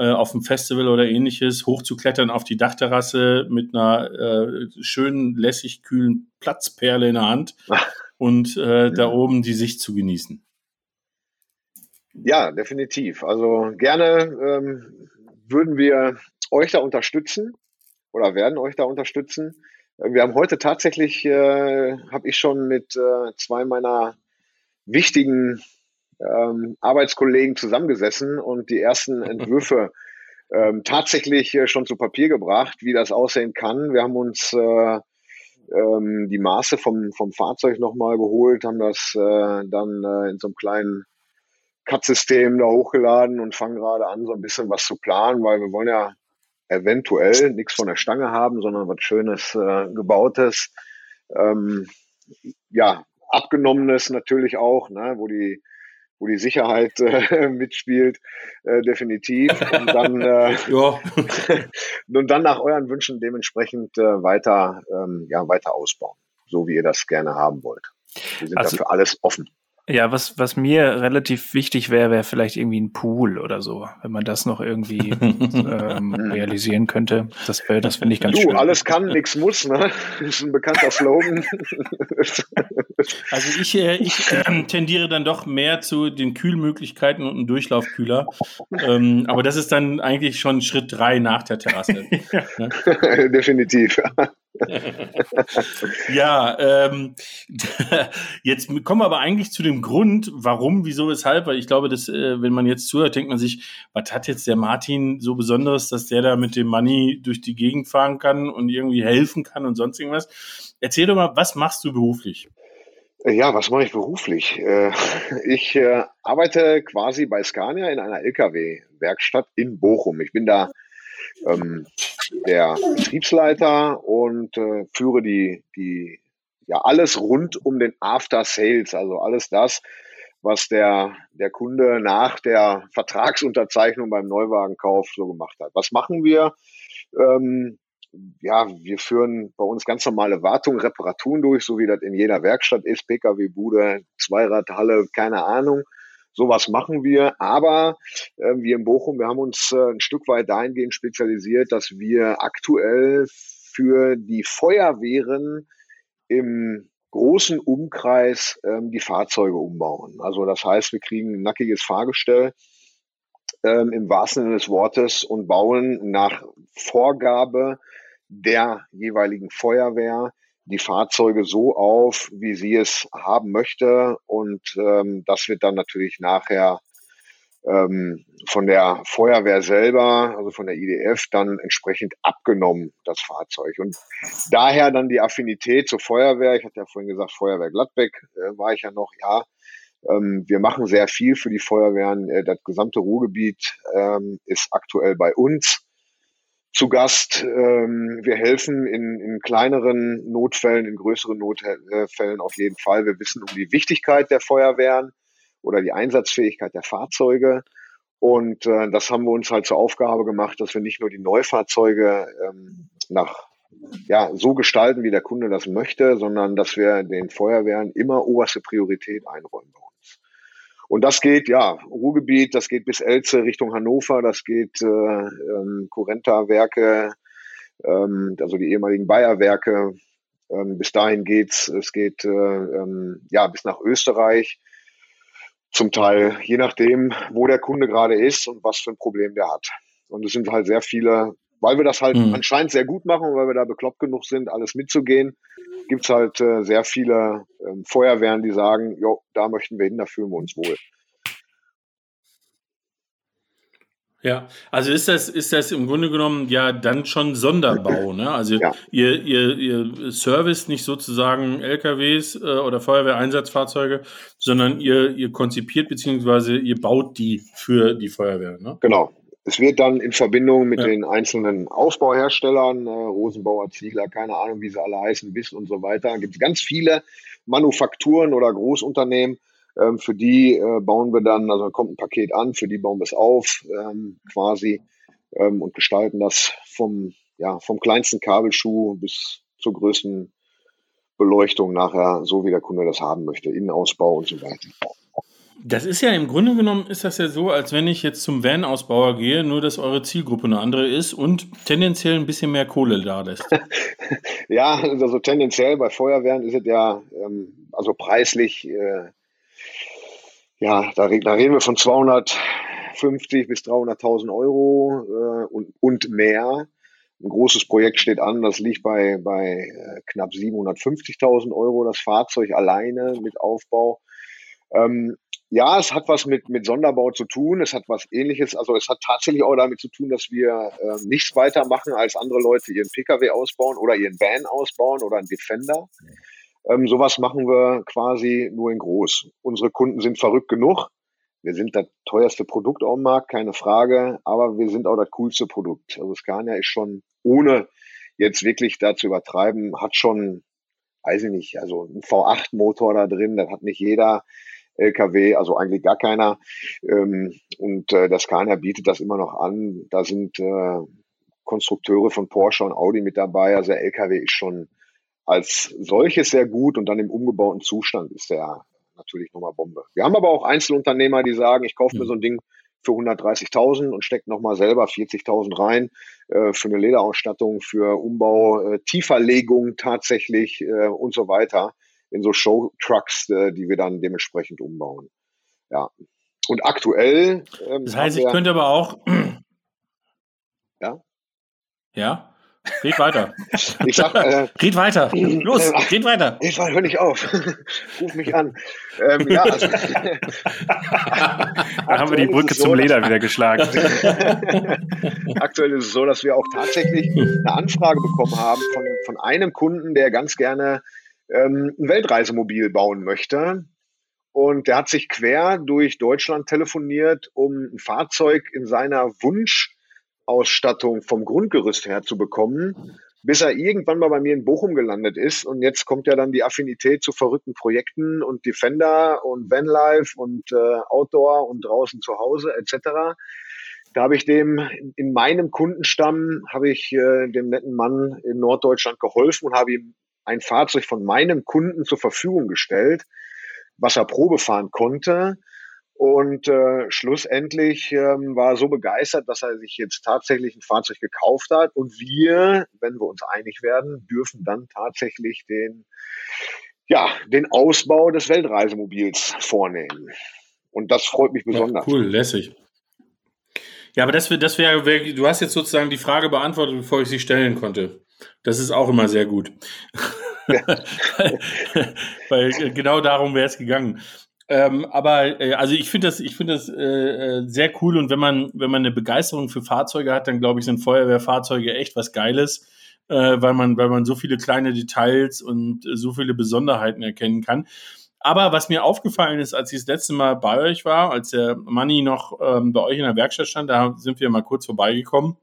äh, auf dem Festival oder ähnliches hochzuklettern auf die Dachterrasse mit einer äh, schönen, lässig kühlen Platzperle in der Hand [laughs] und äh, da oben die Sicht zu genießen. Ja, definitiv. Also gerne ähm, würden wir euch da unterstützen oder werden euch da unterstützen. Wir haben heute tatsächlich, äh, habe ich schon mit äh, zwei meiner wichtigen ähm, Arbeitskollegen zusammengesessen und die ersten [laughs] Entwürfe ähm, tatsächlich äh, schon zu Papier gebracht, wie das aussehen kann. Wir haben uns äh, ähm, die Maße vom, vom Fahrzeug nochmal geholt, haben das äh, dann äh, in so einem kleinen CAD-System da hochgeladen und fangen gerade an, so ein bisschen was zu planen, weil wir wollen ja eventuell nichts von der Stange haben, sondern was Schönes äh, gebautes, ähm, ja, abgenommenes natürlich auch, ne, wo die wo die Sicherheit äh, [laughs] mitspielt, äh, definitiv. Und dann, äh, [laughs] [laughs] und dann nach euren Wünschen dementsprechend äh, weiter, ähm, ja, weiter ausbauen, so wie ihr das gerne haben wollt. Wir sind also, dafür alles offen. Ja, was, was mir relativ wichtig wäre, wäre vielleicht irgendwie ein Pool oder so, wenn man das noch irgendwie [laughs] ähm, realisieren könnte. Das wäre, das finde ich ganz du, schön. alles kann, nichts muss, ne? Das ist ein bekannter Slogan. also ich, äh, ich äh, tendiere dann doch mehr zu den Kühlmöglichkeiten und einem Durchlaufkühler. Ähm, aber das ist dann eigentlich schon Schritt drei nach der Terrasse. [laughs] ne? [laughs] Definitiv. [laughs] ja, ähm, [laughs] jetzt kommen wir aber eigentlich zu dem Grund, warum, wieso, weshalb, weil ich glaube, dass, äh, wenn man jetzt zuhört, denkt man sich, was hat jetzt der Martin so Besonderes, dass der da mit dem Money durch die Gegend fahren kann und irgendwie helfen kann und sonst irgendwas. Erzähl doch mal, was machst du beruflich? Äh, ja, was mache ich beruflich? Äh, [laughs] ich arbeite quasi bei Scania in einer LKW-Werkstatt in Bochum. Ich bin da ähm, der Betriebsleiter und äh, führe die, die, ja, alles rund um den After Sales, also alles das, was der, der Kunde nach der Vertragsunterzeichnung beim Neuwagenkauf so gemacht hat. Was machen wir? Ähm, ja, wir führen bei uns ganz normale Wartung, Reparaturen durch, so wie das in jeder Werkstatt ist, Pkw-Bude, Zweiradhalle, keine Ahnung. Sowas machen wir, aber äh, wir in Bochum, wir haben uns äh, ein Stück weit dahingehend spezialisiert, dass wir aktuell für die Feuerwehren im großen Umkreis ähm, die Fahrzeuge umbauen. Also das heißt, wir kriegen ein nackiges Fahrgestell ähm, im wahrsten Sinne des Wortes und bauen nach Vorgabe der jeweiligen Feuerwehr die Fahrzeuge so auf, wie sie es haben möchte. Und ähm, das wird dann natürlich nachher ähm, von der Feuerwehr selber, also von der IDF, dann entsprechend abgenommen, das Fahrzeug. Und daher dann die Affinität zur Feuerwehr. Ich hatte ja vorhin gesagt, Feuerwehr Gladbeck äh, war ich ja noch, ja. Ähm, wir machen sehr viel für die Feuerwehren. Äh, das gesamte Ruhrgebiet ähm, ist aktuell bei uns zu Gast. Ähm, wir helfen in, in kleineren Notfällen, in größeren Notfällen auf jeden Fall. Wir wissen um die Wichtigkeit der Feuerwehren oder die Einsatzfähigkeit der Fahrzeuge. Und äh, das haben wir uns halt zur Aufgabe gemacht, dass wir nicht nur die Neufahrzeuge ähm, nach ja, so gestalten, wie der Kunde das möchte, sondern dass wir den Feuerwehren immer oberste Priorität einräumen uns. Und das geht, ja, Ruhrgebiet, das geht bis Elze Richtung Hannover, das geht äh, ähm, Curenta-Werke, ähm, also die ehemaligen Bayer-Werke. Ähm, bis dahin geht's, es geht äh, ähm, ja bis nach Österreich. Zum Teil, je nachdem, wo der Kunde gerade ist und was für ein Problem der hat. Und es sind halt sehr viele, weil wir das halt mhm. anscheinend sehr gut machen, weil wir da bekloppt genug sind, alles mitzugehen, gibt es halt äh, sehr viele ähm, Feuerwehren, die sagen, jo, da möchten wir hin, da fühlen wir uns wohl. Ja, also ist das, ist das im Grunde genommen ja dann schon Sonderbau, ne? Also ja. ihr, ihr, ihr service nicht sozusagen LKWs äh, oder Feuerwehreinsatzfahrzeuge, sondern ihr, ihr konzipiert beziehungsweise ihr baut die für die Feuerwehr, ne? Genau, es wird dann in Verbindung mit ja. den einzelnen Aufbauherstellern, äh, Rosenbauer, Ziegler, keine Ahnung, wie sie alle heißen, Wiss und so weiter, gibt es ganz viele Manufakturen oder Großunternehmen, ähm, für die äh, bauen wir dann, also kommt ein Paket an, für die bauen wir es auf ähm, quasi ähm, und gestalten das vom, ja, vom kleinsten Kabelschuh bis zur größten Beleuchtung nachher, so wie der Kunde das haben möchte, Innenausbau und so weiter. Das ist ja im Grunde genommen ist das ja so, als wenn ich jetzt zum Van-Ausbauer gehe, nur dass eure Zielgruppe eine andere ist und tendenziell ein bisschen mehr Kohle da lässt. [laughs] ja, also tendenziell bei Feuerwehren ist es ja, ähm, also preislich, äh, ja, da, da, reden wir von 250 bis 300.000 Euro äh, und, und mehr. Ein großes Projekt steht an, das liegt bei, bei äh, knapp 750.000 Euro, das Fahrzeug alleine mit Aufbau. Ähm, ja, es hat was mit, mit Sonderbau zu tun. Es hat was ähnliches. Also es hat tatsächlich auch damit zu tun, dass wir äh, nichts weiter machen, als andere Leute ihren Pkw ausbauen oder ihren Van ausbauen oder einen Defender. Ähm, sowas machen wir quasi nur in groß. Unsere Kunden sind verrückt genug. wir sind das teuerste Produkt auf dem Markt, keine Frage, aber wir sind auch das coolste Produkt. Also Scania ist schon, ohne jetzt wirklich da zu übertreiben, hat schon, weiß ich nicht, also ein V8-Motor da drin, das hat nicht jeder. LKW, also eigentlich gar keiner. Ähm, und äh, das Scania bietet das immer noch an. Da sind äh, Konstrukteure von Porsche und Audi mit dabei. Also der LKW ist schon als solches sehr gut und dann im umgebauten Zustand ist der natürlich nochmal Bombe. Wir haben aber auch Einzelunternehmer, die sagen, ich kaufe mir so ein Ding für 130.000 und stecke nochmal selber 40.000 rein äh, für eine Lederausstattung, für Umbau, äh, Tieferlegung tatsächlich äh, und so weiter in so Showtrucks, äh, die wir dann dementsprechend umbauen. Ja. Und aktuell. Ähm, das heißt, ich könnte aber auch. Ja. Ja. Red weiter. Ich sag, äh, red weiter. Los, äh, red weiter. Ich hör nicht auf. [laughs] Ruf mich an. Ähm, ja, also, [laughs] da haben wir die Brücke so, zum Leder wieder geschlagen. [laughs] aktuell ist es so, dass wir auch tatsächlich eine Anfrage bekommen haben von, von einem Kunden, der ganz gerne ähm, ein Weltreisemobil bauen möchte. Und der hat sich quer durch Deutschland telefoniert, um ein Fahrzeug in seiner Wunsch Ausstattung vom Grundgerüst her zu bekommen, bis er irgendwann mal bei mir in Bochum gelandet ist. Und jetzt kommt ja dann die Affinität zu verrückten Projekten und Defender und Vanlife und äh, Outdoor und draußen zu Hause etc. Da habe ich dem in meinem Kundenstamm habe ich äh, dem netten Mann in Norddeutschland geholfen und habe ihm ein Fahrzeug von meinem Kunden zur Verfügung gestellt, was er Probe fahren konnte. Und äh, schlussendlich ähm, war er so begeistert, dass er sich jetzt tatsächlich ein Fahrzeug gekauft hat. Und wir, wenn wir uns einig werden, dürfen dann tatsächlich den, ja, den Ausbau des Weltreisemobils vornehmen. Und das freut mich besonders. Ja, cool, lässig. Ja, aber das wäre, das wäre, wär, du hast jetzt sozusagen die Frage beantwortet, bevor ich sie stellen konnte. Das ist auch immer sehr gut. Ja. [laughs] Weil äh, genau darum wäre es gegangen. Ähm, aber äh, also ich finde das, ich finde das äh, äh, sehr cool und wenn man, wenn man eine Begeisterung für Fahrzeuge hat, dann glaube ich, sind Feuerwehrfahrzeuge echt was Geiles, äh, weil man, weil man so viele kleine Details und äh, so viele Besonderheiten erkennen kann. Aber was mir aufgefallen ist, als ich das letzte Mal bei euch war, als der Manni noch ähm, bei euch in der Werkstatt stand, da sind wir mal kurz vorbeigekommen.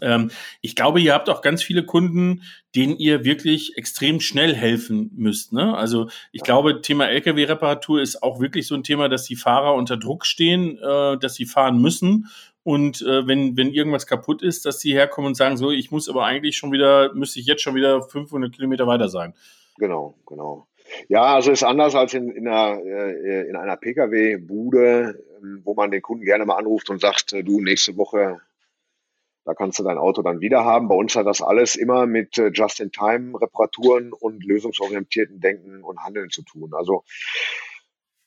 Ähm, ich glaube, ihr habt auch ganz viele Kunden, denen ihr wirklich extrem schnell helfen müsst. Ne? Also ich glaube, Thema Lkw-Reparatur ist auch wirklich so ein Thema, dass die Fahrer unter Druck stehen, äh, dass sie fahren müssen. Und äh, wenn, wenn irgendwas kaputt ist, dass sie herkommen und sagen, so, ich muss aber eigentlich schon wieder, müsste ich jetzt schon wieder 500 Kilometer weiter sein. Genau, genau. Ja, also ist anders als in, in einer, äh, in einer Pkw-Bude, wo man den Kunden gerne mal anruft und sagt, du, nächste Woche da kannst du dein Auto dann wieder haben. Bei uns hat das alles immer mit äh, Just-in-Time-Reparaturen und lösungsorientierten Denken und Handeln zu tun. Also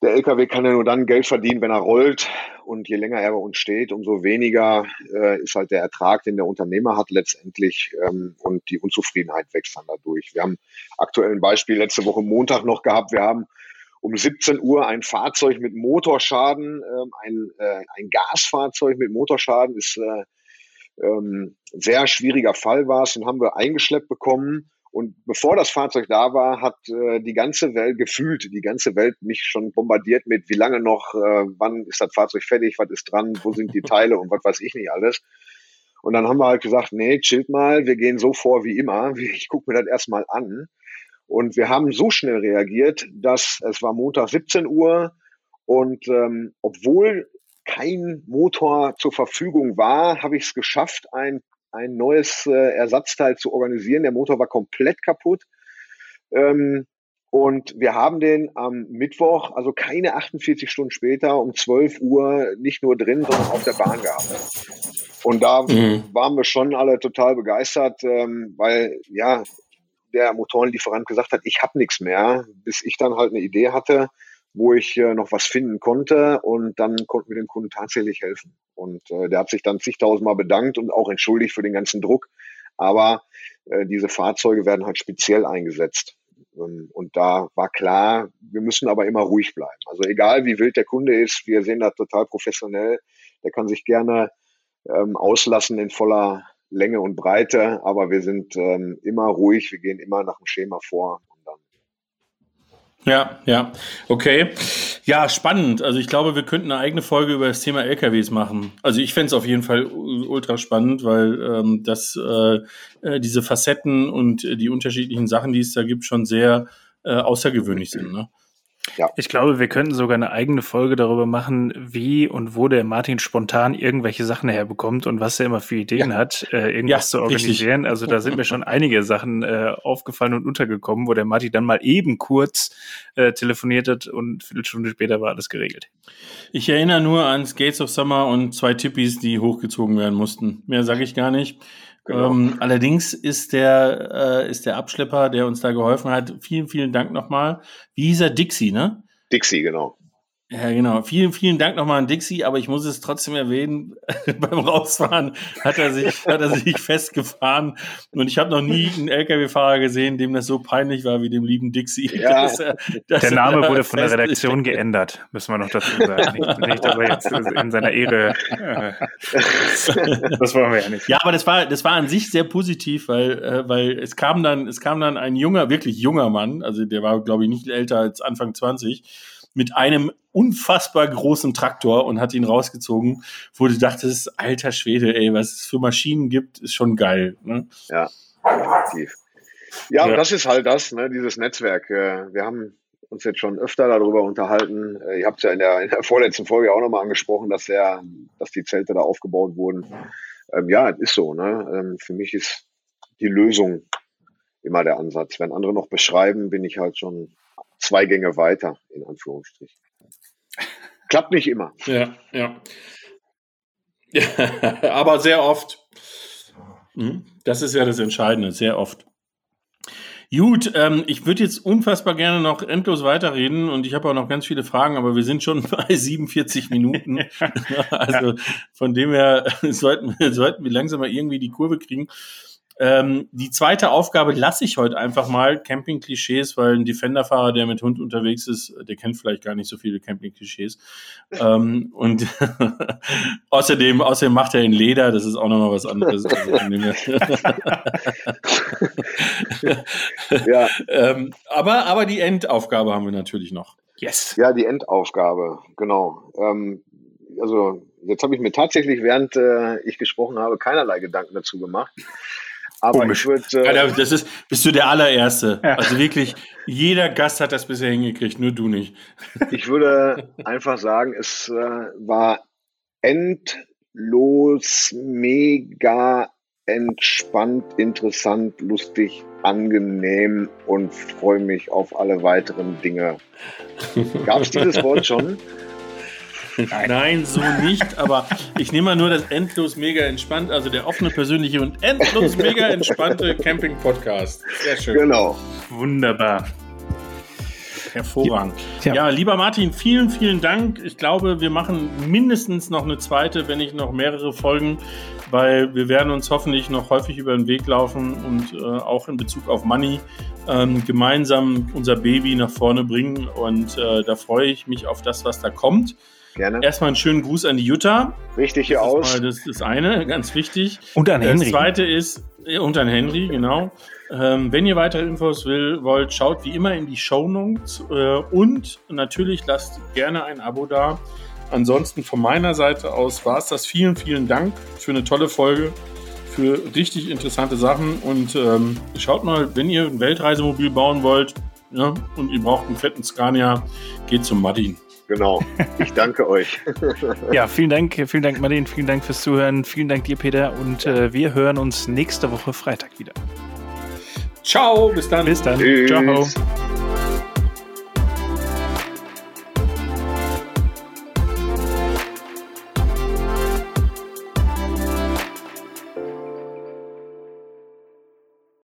der LKW kann ja nur dann Geld verdienen, wenn er rollt. Und je länger er bei uns steht, umso weniger äh, ist halt der Ertrag, den der Unternehmer hat letztendlich. Ähm, und die Unzufriedenheit wächst dann dadurch. Wir haben aktuell ein Beispiel letzte Woche Montag noch gehabt. Wir haben um 17 Uhr ein Fahrzeug mit Motorschaden, ähm, ein, äh, ein Gasfahrzeug mit Motorschaden ist äh, ähm, sehr schwieriger Fall war es, den haben wir eingeschleppt bekommen. Und bevor das Fahrzeug da war, hat äh, die ganze Welt gefühlt, die ganze Welt mich schon bombardiert mit, wie lange noch, äh, wann ist das Fahrzeug fertig, was ist dran, wo sind die Teile und was weiß ich nicht alles. Und dann haben wir halt gesagt, nee, chillt mal, wir gehen so vor wie immer. [laughs] Ich gucke mir das erstmal an. Und wir haben so schnell reagiert, dass es war Montag 17 Uhr und ähm, obwohl kein Motor zur Verfügung war, habe ich es geschafft, ein, ein neues äh, Ersatzteil zu organisieren. Der Motor war komplett kaputt. Ähm, und wir haben den am Mittwoch, also keine 48 Stunden später, um 12 Uhr nicht nur drin, sondern auf der Bahn gehabt. Und da mhm. waren wir schon alle total begeistert, ähm, weil ja der Motorenlieferant gesagt hat, ich habe nichts mehr, bis ich dann halt eine Idee hatte, wo ich äh, noch was finden konnte und dann konnten wir dem Kunden tatsächlich helfen. Und äh, der hat sich dann zigtausendmal bedankt und auch entschuldigt für den ganzen Druck. Aber äh, diese Fahrzeuge werden halt speziell eingesetzt. Ähm, und da war klar, wir müssen aber immer ruhig bleiben. Also egal wie wild der Kunde ist, wir sehen das total professionell. Der kann sich gerne ähm, auslassen in voller Länge und Breite, aber wir sind ähm, immer ruhig, wir gehen immer nach dem Schema vor Ja, ja, okay. Ja, spannend. Also ich glaube, wir könnten eine eigene Folge über das Thema LKWs machen. Also ich fände es auf jeden Fall ultra spannend, weil ähm, das äh, äh, diese Facetten und die unterschiedlichen Sachen, die es da gibt, schon sehr äh, außergewöhnlich sind. Ne? Ja. Ich glaube, wir könnten sogar eine eigene Folge darüber machen, wie und wo der Martin spontan irgendwelche Sachen herbekommt und was er immer für Ideen ja. hat, äh, irgendwas ja, zu organisieren. Richtig. Also da sind mir schon einige Sachen äh, aufgefallen und untergekommen, wo der Martin dann mal eben kurz äh, telefoniert hat und eine Viertelstunde später war alles geregelt. Ich erinnere nur an Skates of Summer und zwei Tippis, die hochgezogen werden mussten. Mehr sage ich gar nicht. Genau. Ähm, allerdings ist der, äh, ist der Abschlepper, der uns da geholfen hat, vielen, vielen Dank nochmal. Wie hieß er? Dixie, ne? Dixie, genau. Ja, genau. Vielen, vielen Dank nochmal an Dixie, aber ich muss es trotzdem erwähnen, [laughs] beim Rausfahren hat er sich, hat er sich festgefahren und ich habe noch nie einen LKW-Fahrer gesehen, dem das so peinlich war wie dem lieben Dixie. Ja. [laughs] Dass er, dass der Name wurde von der Redaktion geändert, müssen wir noch dazu sagen. Nicht, [laughs] nicht aber jetzt in seiner Ehre. Äh, das wollen wir ja nicht. Ja, aber das war, das war an sich sehr positiv, weil, äh, weil es kam dann, es kam dann ein junger, wirklich junger Mann, also der war, glaube ich, nicht älter als Anfang 20, mit einem unfassbar großen Traktor und hat ihn rausgezogen, wo du dachtest, alter Schwede, ey, was es für Maschinen gibt, ist schon geil. Ne? Ja, definitiv. Ja, ja, und das ist halt das, ne, dieses Netzwerk. Äh, wir haben uns jetzt schon öfter darüber unterhalten. Äh, ihr habt es ja in der, in der vorletzten Folge auch nochmal angesprochen, dass, der, dass die Zelte da aufgebaut wurden. Ähm, ja, ist so. Ne? Ähm, für mich ist die Lösung immer der Ansatz. Wenn andere noch beschreiben, bin ich halt schon zwei Gänge weiter, in Anführungsstrichen. Klappt nicht immer. Ja, ja. ja [laughs] aber sehr oft. Hm, das ist ja das Entscheidende, sehr oft. Gut, ähm, ich würde jetzt unfassbar gerne noch endlos weiterreden und ich habe auch noch ganz viele Fragen, aber wir sind schon [laughs] bei 47 Minuten. [laughs] also von dem her sollten sollten wir langsam mal irgendwie die Kurve kriegen. Ähm, die zweite Aufgabe lasse ich heute einfach mal, Camping-Klischees, weil ein Defender-Fahrer, der mit Hund unterwegs ist, der kennt vielleicht gar nicht so viele Camping-Klischees. ähm, und [laughs] außerdem, außerdem macht er in Leder, das ist auch nochmal was anderes. [laughs] ja. ähm, aber, aber die Endaufgabe haben wir natürlich noch. Yes. Ja, die Endaufgabe, genau. Ähm, also jetzt habe ich mir tatsächlich, während äh, ich gesprochen habe, keinerlei Gedanken dazu gemacht. Aber Komisch. ich würde. Äh, das ist, bist du der allererste. Ja. Also wirklich, jeder Gast hat das bisher hingekriegt, nur du nicht. [laughs] Ich würde einfach sagen, es äh, war endlos, mega entspannt, interessant, lustig, angenehm und freue mich auf alle weiteren Dinge. Gab es dieses Wort schon? [laughs] Nein. Nein, so nicht, aber ich nehme mal nur das endlos mega entspannt, also der offene, persönliche und endlos mega entspannte Camping-Podcast. Sehr schön. Genau. Wunderbar. Hervorragend. Ja. ja, lieber Martin, vielen, vielen Dank. Ich glaube, wir machen mindestens noch eine zweite, wenn nicht noch mehrere Folgen, weil wir werden uns hoffentlich noch häufig über den Weg laufen und äh, auch in Bezug auf Money ähm, gemeinsam unser Baby nach vorne bringen. Und äh, da freue ich mich auf das, was da kommt. Gerne. Erstmal einen schönen Gruß an die Jutta. Richtig hier das aus. Mal, das ist das eine, ganz wichtig. Und an Henry. Das zweite ist, und an Henry, genau. Ähm, wenn ihr weitere Infos will, wollt, schaut wie immer in die Show Notes äh, und natürlich lasst gerne ein Abo da. Ansonsten von meiner Seite aus war es das. Vielen, vielen Dank für eine tolle Folge, für richtig interessante Sachen und ähm, schaut mal, wenn ihr ein Weltreisemobil bauen wollt ja, und ihr braucht einen fetten Scania, geht zum Martin. Genau. Ich danke euch. [laughs] ja, vielen Dank, vielen Dank, Martin, vielen Dank fürs Zuhören, vielen Dank dir, Peter, und äh, wir hören uns nächste Woche Freitag wieder. Ciao, bis dann. Bis dann. Tschüss. Ciao.